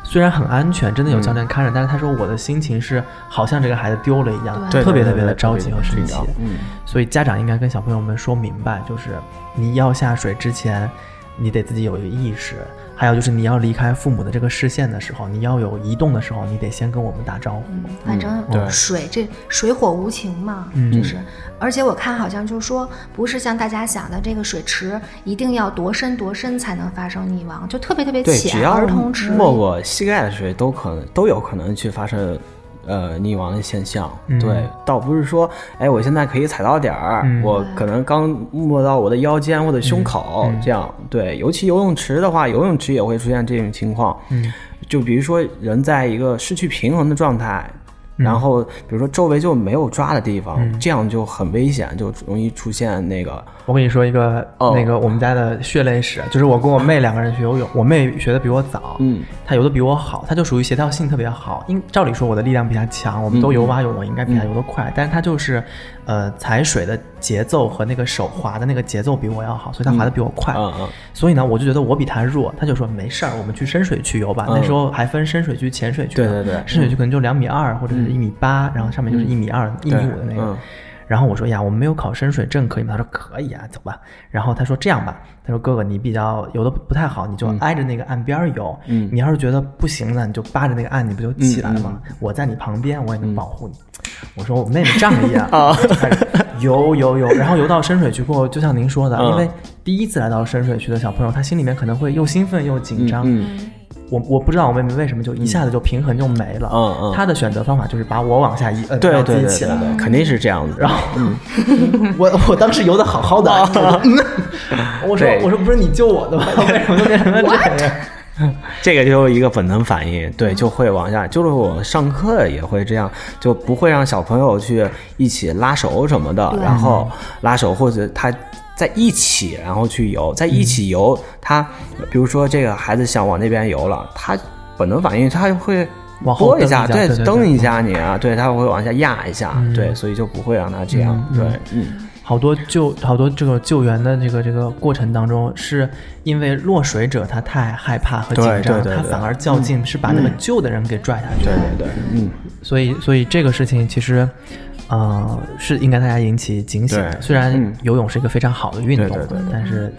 虽然很安全，真的有教练看着，但是他说我的心情是好像这个孩子丢了一样，特别特别的着急和生气所以家长应该跟小朋友们说明白，就是你要下水之前，你得自己有一个意识；还有就是你要离开父母的这个视线的时候，你要有移动的时候，你得先跟我们打招呼。反正对水这水火无情嘛，嗯就是，而且我看好像就是说，不是像大家想的这个水池一定要多深多深才能发生溺亡，就特别特别浅，要儿童池没过膝盖的水都可能都有可能去发生。呃，溺亡的现象，嗯。对，倒不是说，哎，我现在可以踩到点儿，嗯。我可能刚没到我的腰间或者胸口，嗯。这样，对，尤其游泳池的话，游泳池也会出现这种情况，嗯，就比如说人在一个失去平衡的状态，嗯然后比如说周围就没有抓的地方，这样就很危险，就容易出现那个，我跟你说一个、哦那个我们家的血泪史，就是我跟我妹两个人学游泳，我妹学的比我早，嗯，她游的比我好，她就属于协调性特别好。应照理说我的力量比她强，我们都游蛙泳，我应该比她游得快，但是她就是，呃，踩水的节奏和那个手滑的那个节奏比我要好，所以她滑的比我快。嗯嗯所以呢，我就觉得我比她弱，她就说没事儿，我们去深水区游吧。嗯那时候还分深水区、浅水区，对对对深水区可能就两米二或者是一米八，然后上面就是一米二、一米五的那个。嗯然后我说呀，我们没有考深水证，可以吗？他说可以啊，走吧。然后他说这样吧，他说哥哥你比较游的不太好，你就挨着那个岸边游。嗯你要是觉得不行呢，你就扒着那个岸，你不就起来了吗？嗯我在你旁边，我也能保护你。我说我妹妹仗义啊，就开始游游游，然后游到深水区过后，就像您说的，嗯因为第一次来到深水区的小朋友，他心里面可能会又兴奋又紧张。嗯我我不知道我妹妹为什么就一下子就平衡就没了。嗯嗯她的选择方法就是把我往下一摁，对对对己起来对。对，肯定是这样子。然后，我我当时游的好好的，我说我说不是你救我的吗？为什么就变成了这样？这个就是一个本能反应，对，就会往下。就是我上课也会这样，就不会让小朋友去一起拉手什么的，然后拉手或者他在一起，然后去游，在一起游。他比如说这个孩子想往那边游了，他本能反应他会。往后拨一下，对蹬一下你啊，对，他会往下压一下，嗯对，所以就不会让他这样，嗯对，嗯，好多救好多这个救援的这个这个过程当中，是因为落水者他太害怕和紧张，他反而较劲，是把那个救的人给拽下去。对对对，嗯，所以所以这个事情其实。呃，是应该大家引起警醒的。虽然嗯。游泳是一个非常好的运动，但是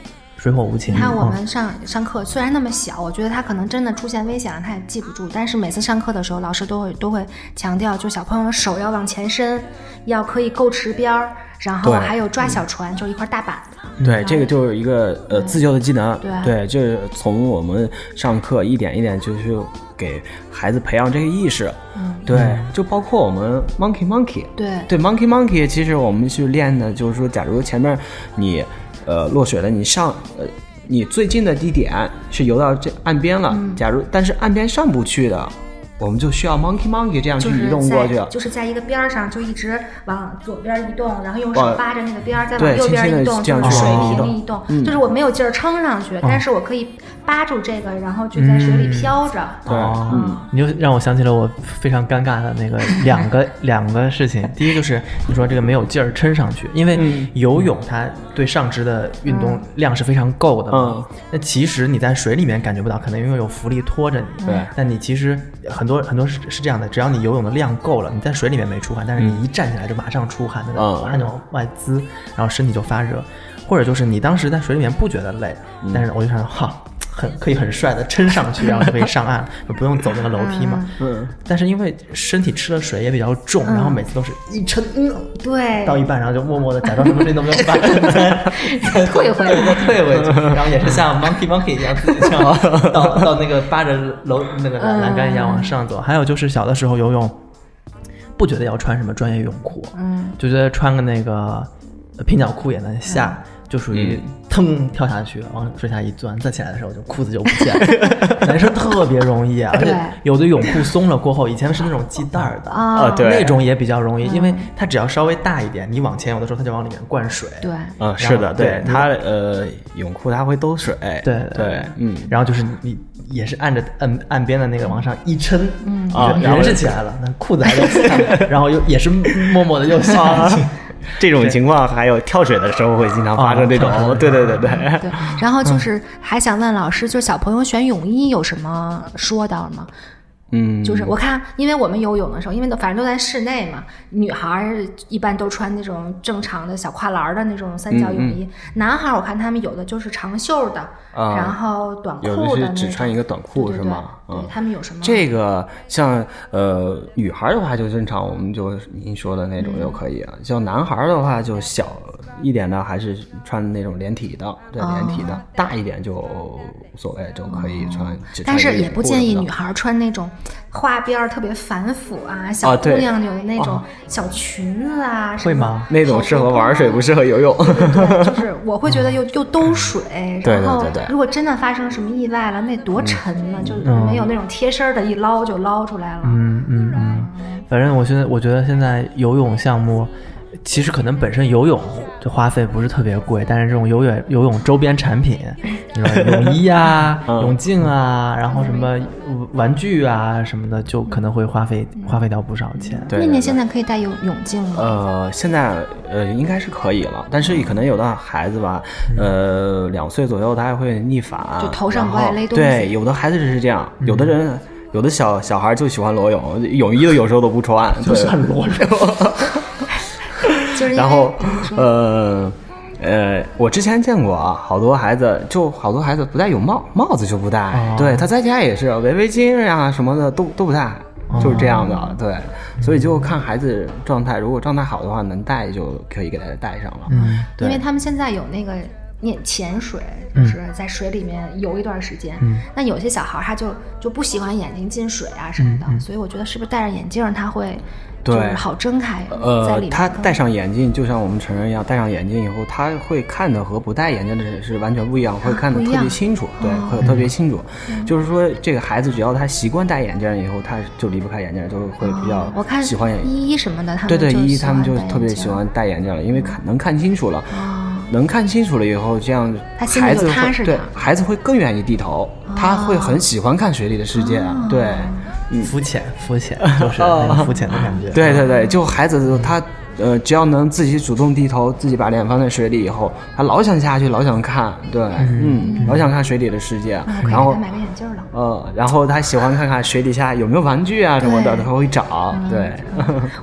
水火无情。你看我嗯们上上课虽然那么小，我觉得他可能真的出现危险了，他也记不住。但是每次上课的时候，老师都会都会强调，就小朋友的手要往前伸，要可以够池边儿，然后还有抓小船，就一块大板子。对，这个就是一个呃自救的技能。对对，就是从我们上课一点一点就是给孩子培养这个意识。嗯，对，就包括我们 monkey monkey。对对 monkey monkey，其实我们去练的就是说，假如前面你呃落水了，你上呃你最近的地点是游到这岸边了，嗯。假如但是岸边上不去的，我们就需要 monkey monkey 这样去移动过去。在就是在一个边儿上，就一直往左边移动，然后用手扒着那个边儿，再往右边移动，就是水去移动平移动。嗯就是我没有劲儿撑上去，但是我可以扒住这个，然后就在水里飘着。对，哦嗯，你就让我想起了我非常尴尬的那个 两个两个事情。第一就是你说这个没有劲儿撑上去，因为嗯游泳它对上肢的运动量是非常够的嘛。嗯那其实你在水里面感觉不到，可能因为有浮力拖着你。对但你其实很很多很多是是这样的，只要你游泳的量够了，你在水里面没出汗，但是你一站起来就马上出汗，那个嗯。汗就往外滋，然后身体就发热，或者就是你当时在水里面不觉得累，但是我就想哈。很可以很帅的撑上去，然后就可以上岸，就 不用走那个楼梯嘛。嗯，但是因为身体吃了水也比较重，然后每次都是一撑，嗯，对，到一半，然后就默默的假装什么事情都没有发生，退回来再退回去，然后也是像 monkey monkey 一样自己这样到到那个扒着楼那个栏栏杆一样往上走。还有就是小的时候游泳，不觉得要穿什么专业泳裤，嗯，就觉得穿个那个呃平角裤也能下。就属于腾跳下去，往水下一钻，再起来的时候就裤子就不见了。男生特别容易啊，而且有的泳裤松了过后，以前是那种系带儿的啊对那种也比较容易，因为它只要稍微大一点，你往前有的时候它就往里面灌水。对，嗯，是的，对对，它呃泳裤它会兜水，对对，嗯，然后就是你也是按着岸岸边的那个往上一撑，嗯啊然后人是起来了，那裤子还在下面，然后又也是默默的又 下去。这种情况还有跳水的时候会经常发生这种啊，对 对对对，对，然后就是还想问老师，就是小朋友选泳衣有什么说道吗？嗯，就是我看，因为我们游泳的时候，因为都反正都在室内嘛，女孩儿一般都穿那种正常的小跨栏儿的那种三角泳衣，男孩儿我看他们有的就是长袖的，啊然后短裤有的是只穿一个短裤是吗对，他们有什么？这个像呃女孩的话就正常，我们就您说的那种就可以啊。像男孩的话就小一点的，还是穿那种连体的，对哦连体的，大一点就无所谓，就可以穿。但是也不建议女孩儿穿那种花边儿特别繁复啊，小姑娘有的那种小裙子啊，什么会吗那种适合玩水，不适合游泳。对，就是我会觉得又又兜水，然后对对。对如果真的发生什么意外了，那多沉呢，就没有那种贴身的，一捞就捞出来了。嗯嗯嗯，反正我现在我觉得现在游泳项目。其实可能本身游泳就花费不是特别贵，但是这种游泳游泳周边产品，你说泳衣啊、嗯泳镜啊，然后什么玩具啊什么的，就可能会花费花费掉不少钱。对，念念对现在可以戴泳泳镜吗？呃，现在呃应该是可以了，但是可能有的孩子吧，呃，两岁左右他还会逆反，就头上不爱勒东西对，有的孩子是这样，有的人。有的小小孩就喜欢裸泳，泳衣都有时候都不穿，就算裸泳。就是然后呃呃，我之前见过啊，好多孩子就好多孩子不戴泳帽，帽子就不戴，哦。对他在家也是围围巾呀、什么的都都不戴，就是这样的，对，所以就看孩子状态，如果状态好的话，能戴就可以给他戴上了，嗯，对。因为他们现在有那个念潜水，就是在水里面游一段时间。嗯。那有些小孩他就就不喜欢眼睛进水啊什么的，所以我觉得是不是戴着眼镜他会就是对。好睁开，呃他戴上眼镜，就像我们成人一样，戴上眼镜以后，他会看的和不戴眼镜的人是完全不一样，会看的特别清楚，对，哦会特别清楚。就是说，这个孩子只要他习惯戴眼镜以后，他就离不开眼镜，就会比较哦我看喜欢眼。依依什么的，他们对对，一一他们就特别喜欢戴眼镜了，因为看能看清楚了。哦。能看清楚了以后，这样孩子会对孩子会更愿意低头，他会很喜欢看水里的世界。哦对，肤浅肤浅，就是那种肤浅的感觉。对对对，就孩子他呃，只要能自己主动低头，自己把脸放在水里以后，他老想下去，老想看，对，嗯，老想看水里的世界，然后给他买个眼镜了。呃，然后他喜欢看看水底下有没有玩具啊什么的，他会找，对，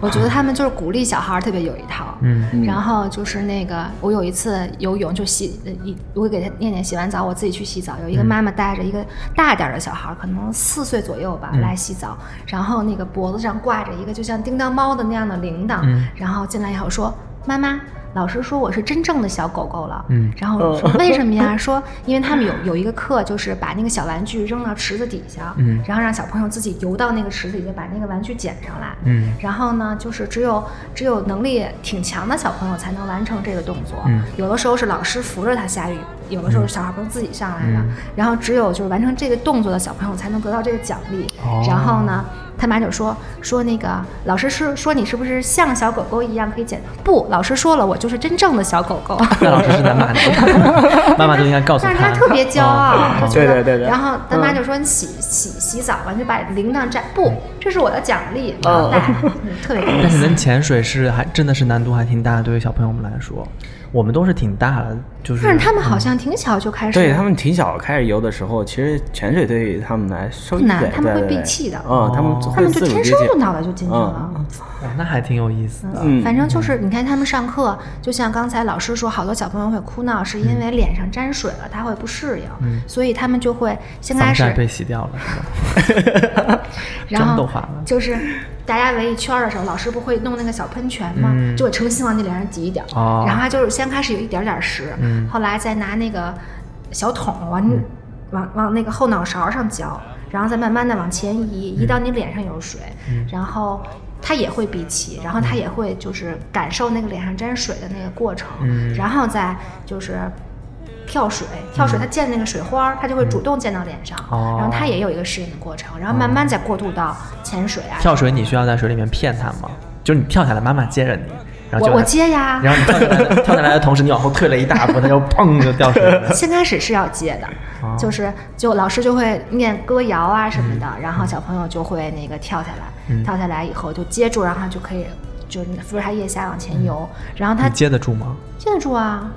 我觉得他们就是鼓励小孩儿特别有一套，嗯，然后就是那个，我有一次游泳就洗呃一，我给他念念洗完澡，我自己去洗澡，有一个妈妈带着一个大点儿的小孩，可能四岁左右吧，来洗澡，然后那个脖子上挂着一个就像叮当猫的那样的铃铛，然后进来以后说妈妈。老师说我是真正的小狗狗了，嗯然后说为什么呀？说因为他们有有一个课，就是把那个小玩具扔到池子底下，嗯然后让小朋友自己游到那个池子里，把那个玩具捡上来，嗯然后呢，就是只有只有能力挺强的小朋友才能完成这个动作。嗯有的时候是老师扶着他下去，有的时候是小孩朋友自己上来的。嗯然后只有就是完成这个动作的小朋友才能得到这个奖励。哦然后呢，他妈就说说那个老师是说你是不是像小狗狗一样可以捡？不，老师说了，我就是真正的小狗狗。那老师是在骂你，妈妈就应该告诉他但是他特别骄傲，哦就觉得对对对对然后他妈就说你洗洗洗澡吧，你就把铃铛摘，不，这是我的奖励，嗯特别。但是能潜水是还真的是难度还挺大，对于小朋友们来说。我们都是挺大的，就是但是他们好像挺小就开始，对他们挺小开始游的时候，其实潜水对于他们来说不难他们会闭气的。嗯，他们哦他们就天生就脑袋就进去了。嗯哇那还挺有意思的。嗯反正就是，你看他们上课，就像刚才老师说，好多小朋友会哭闹，是因为脸上沾水了，他会不适应，所以他们就会先开始被洗掉了是吧？然后妆都化了。就是大家围一圈儿的时候，老师不会弄那个小喷泉吗？嗯。就会诚心往你脸上挤一点然后他就是先开始有一点点湿，嗯。后来再拿那个小桶往你、往往那个后脑勺上浇，然后再慢慢的往前移，移到你脸上有水，嗯。然后。他也会闭气，然后他也会就是感受那个脸上沾水的那个过程，嗯。然后再就是跳水，跳水它溅那个水花儿，它就会主动溅到脸上，哦然后它也有一个适应的过程，然后慢慢再过渡到潜水啊。跳水你需要在水里面骗他吗？就是你跳下来，妈妈接着你，然后我我接呀，然后你跳下来，跳下来的 同时，你往后退了一大步，它就砰就掉水里了。先开始是要接的，哦就是就老师就会念歌谣啊什么的，嗯然后小朋友就会那个跳下来，跳下来以后就接住，然后就可以就是扶着他腋下往前游，然后他你接得住吗？接得住啊。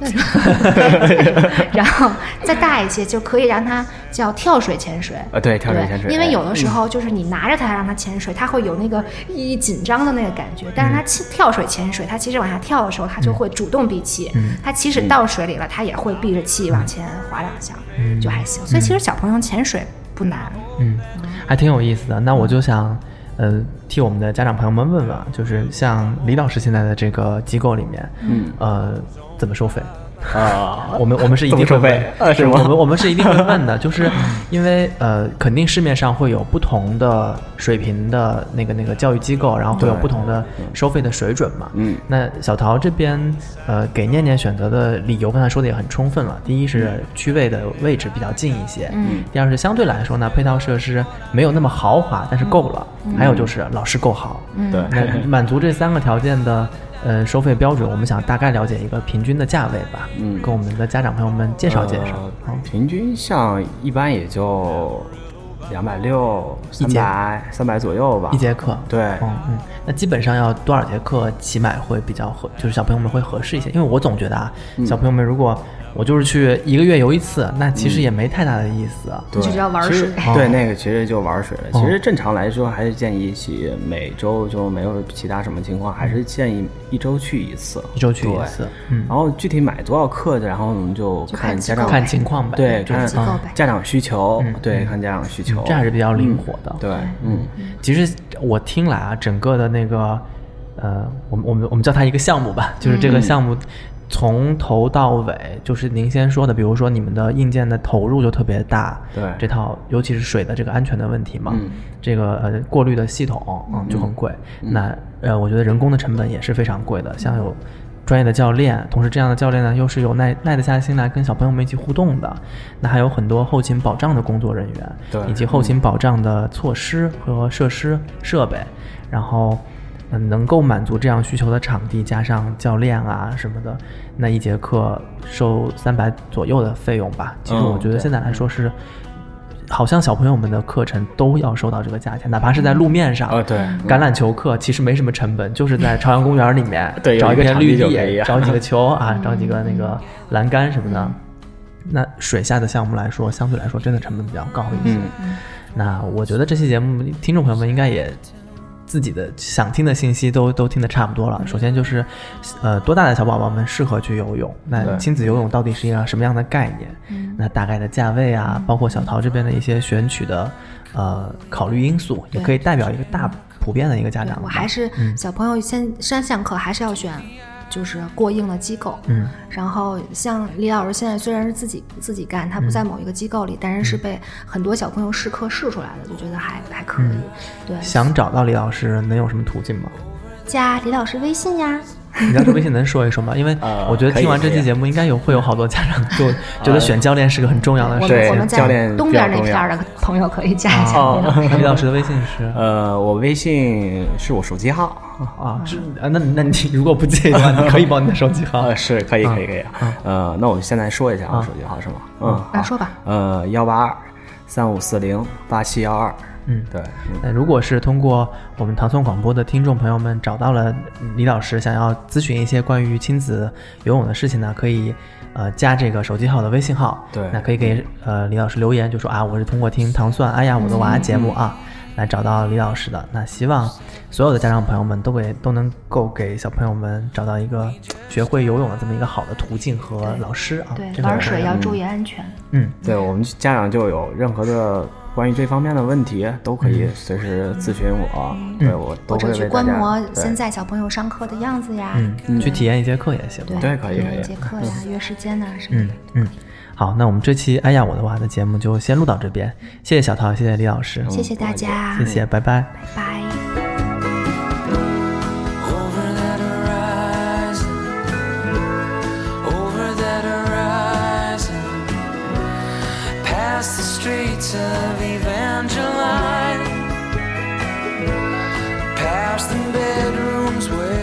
然后再大一些就可以让他叫跳水潜水。呃，对，跳水潜水，因为有的时嗯候就是你拿着它让它潜水，它会有那个一紧张的那个感觉。但是它气跳水潜水，它其实往下跳的时候，它就会主动闭气。它即使到水里了，它也会闭着气往前划两下，就还行。所以其实小朋友潜水不难。嗯，还挺有意思的。那我就想，呃，替我们的家长朋友们问问啊，就是像李老师现在的这个机构里面，嗯呃，怎么收费？啊，我们我们是一定收费啊？是吗？我们我们是一定会问的，就是因为呃，肯定市面上会有不同的水平的那个那个教育机构，然后会有不同的收费的水准嘛。嗯那小陶这边呃给念念选择的理由，刚才说的也很充分了。第一是区位的位置比较近一些，嗯第二是相对来说呢，配套设施没有那么豪华，但是够了。还有就是老师够好，嗯对，那满足这三个条件的呃收费标准，我们想大概了解一个平均的价位吧，嗯跟我们的家长朋友们介绍介绍。呃好平均像一般也就两百六、三百、三百左右吧。一节课，对嗯嗯，那基本上要多少节课起买会比较合，就是小朋友们会合适一些？因为我总觉得啊，嗯小朋友们如果我就是去一个月游一次，那其实也没太大的意思。对，玩其实水对，哦那个其实就玩水了。哦其实正常来说，还是建议起每周就没有其他什么情况，还是建议一周去一次，一周去一次，嗯，然后具体买多少课，然后我们就就看家长看情况呗，对，看家长需求嗯，对，嗯看家长需求，这还是比较灵活的。对，嗯，其实我听来啊，整个的那个，呃，我们我们我们叫它一个项目吧，就是这个项目从头到尾，就是您先说的，比如说你们的硬件的投入就特别大，对。这套尤其是水的这个安全的问题嘛，嗯。这个呃过滤的系统嗯就很贵，那呃我觉得人工的成本也是非常贵的，像有。专业的教练，同时这样的教练呢，又是有耐耐得下心来跟小朋友们一起互动的，那还有很多后勤保障的工作人员，对。以及后勤保障的措施和设施设备，然后嗯能够满足这样需求的场地，加上教练啊什么的，那一节课收三百左右的费用吧。其实我觉得现在来说是。好像小朋友们的课程都要收到这个价钱，哪怕是在路面上，橄榄球课其实没什么成本，就是在朝阳公园里面 找一一个场地片绿地找几个球啊，找几个那个栏杆什么的。那水下的项目来说，相对来说真的成本比较高一些。嗯那我觉得这期节目听众朋友们应该也自己的想听的信息都都听得差不多了。首先就是，呃，多大的小宝宝们适合去游泳？那亲子游泳到底是一个什么样的概念？那大概的价位啊，包括小陶这边的一些选取的呃考虑因素，也可以代表一个大普遍的一个家长。我还是嗯小朋友先上项课还是要选，就是过硬的机构。嗯然后像李老师现在虽然是自己自己干，他不在某一个机构里，但是是被很多小朋友试课试出来的，就觉得还还可以。对，想找到李老师能有什么途径吗？加李老师微信呀。李老师微信能说一说吗？因为呃我觉得听完这期节目，应该有会有好多家长就觉得选教练是个很重要的事。对们我们教练在东边那片的朋友可以加一下哦李老师。李老师的微信是呃，我微信是我手机号，啊，是啊，那那你如果不介意的话，你可以报你的手机号呃，。是可以可以可以，呃，那我现在说一下我啊手机号是吗？嗯，好啊说吧，呃，幺八二三五四零八七幺二，嗯，对，嗯那如果是通过我们唐宋广播的听众朋友们找到了李老师，想要咨询一些关于亲子游泳的事情呢，可以呃加这个手机号的微信号，对。那可以给呃李老师留言，就说啊我是通过听糖蒜哎呀我的娃节目啊。来找到李老师的，那希望所有的家长朋友们都给都能够给小朋友们找到一个学会游泳的这么一个好的途径和老师啊。对这，个玩水要注意安全。嗯，对我们家长就有任何的关于这方面的问题，都可以随时咨询我，对我都或者去会为大家观摩现在小朋友上课的样子呀，嗯，去体验一节课也行。对对可以一节课呀，约时间呐什么嗯的。嗯，好，那我们这期哎呀我的娃的节目就先录到这边，谢谢小涛，谢谢李老师，谢谢大家，谢谢，拜拜。拜拜。Over that horizon, over that horizon, past the streets of Evangeline, past the bedroom.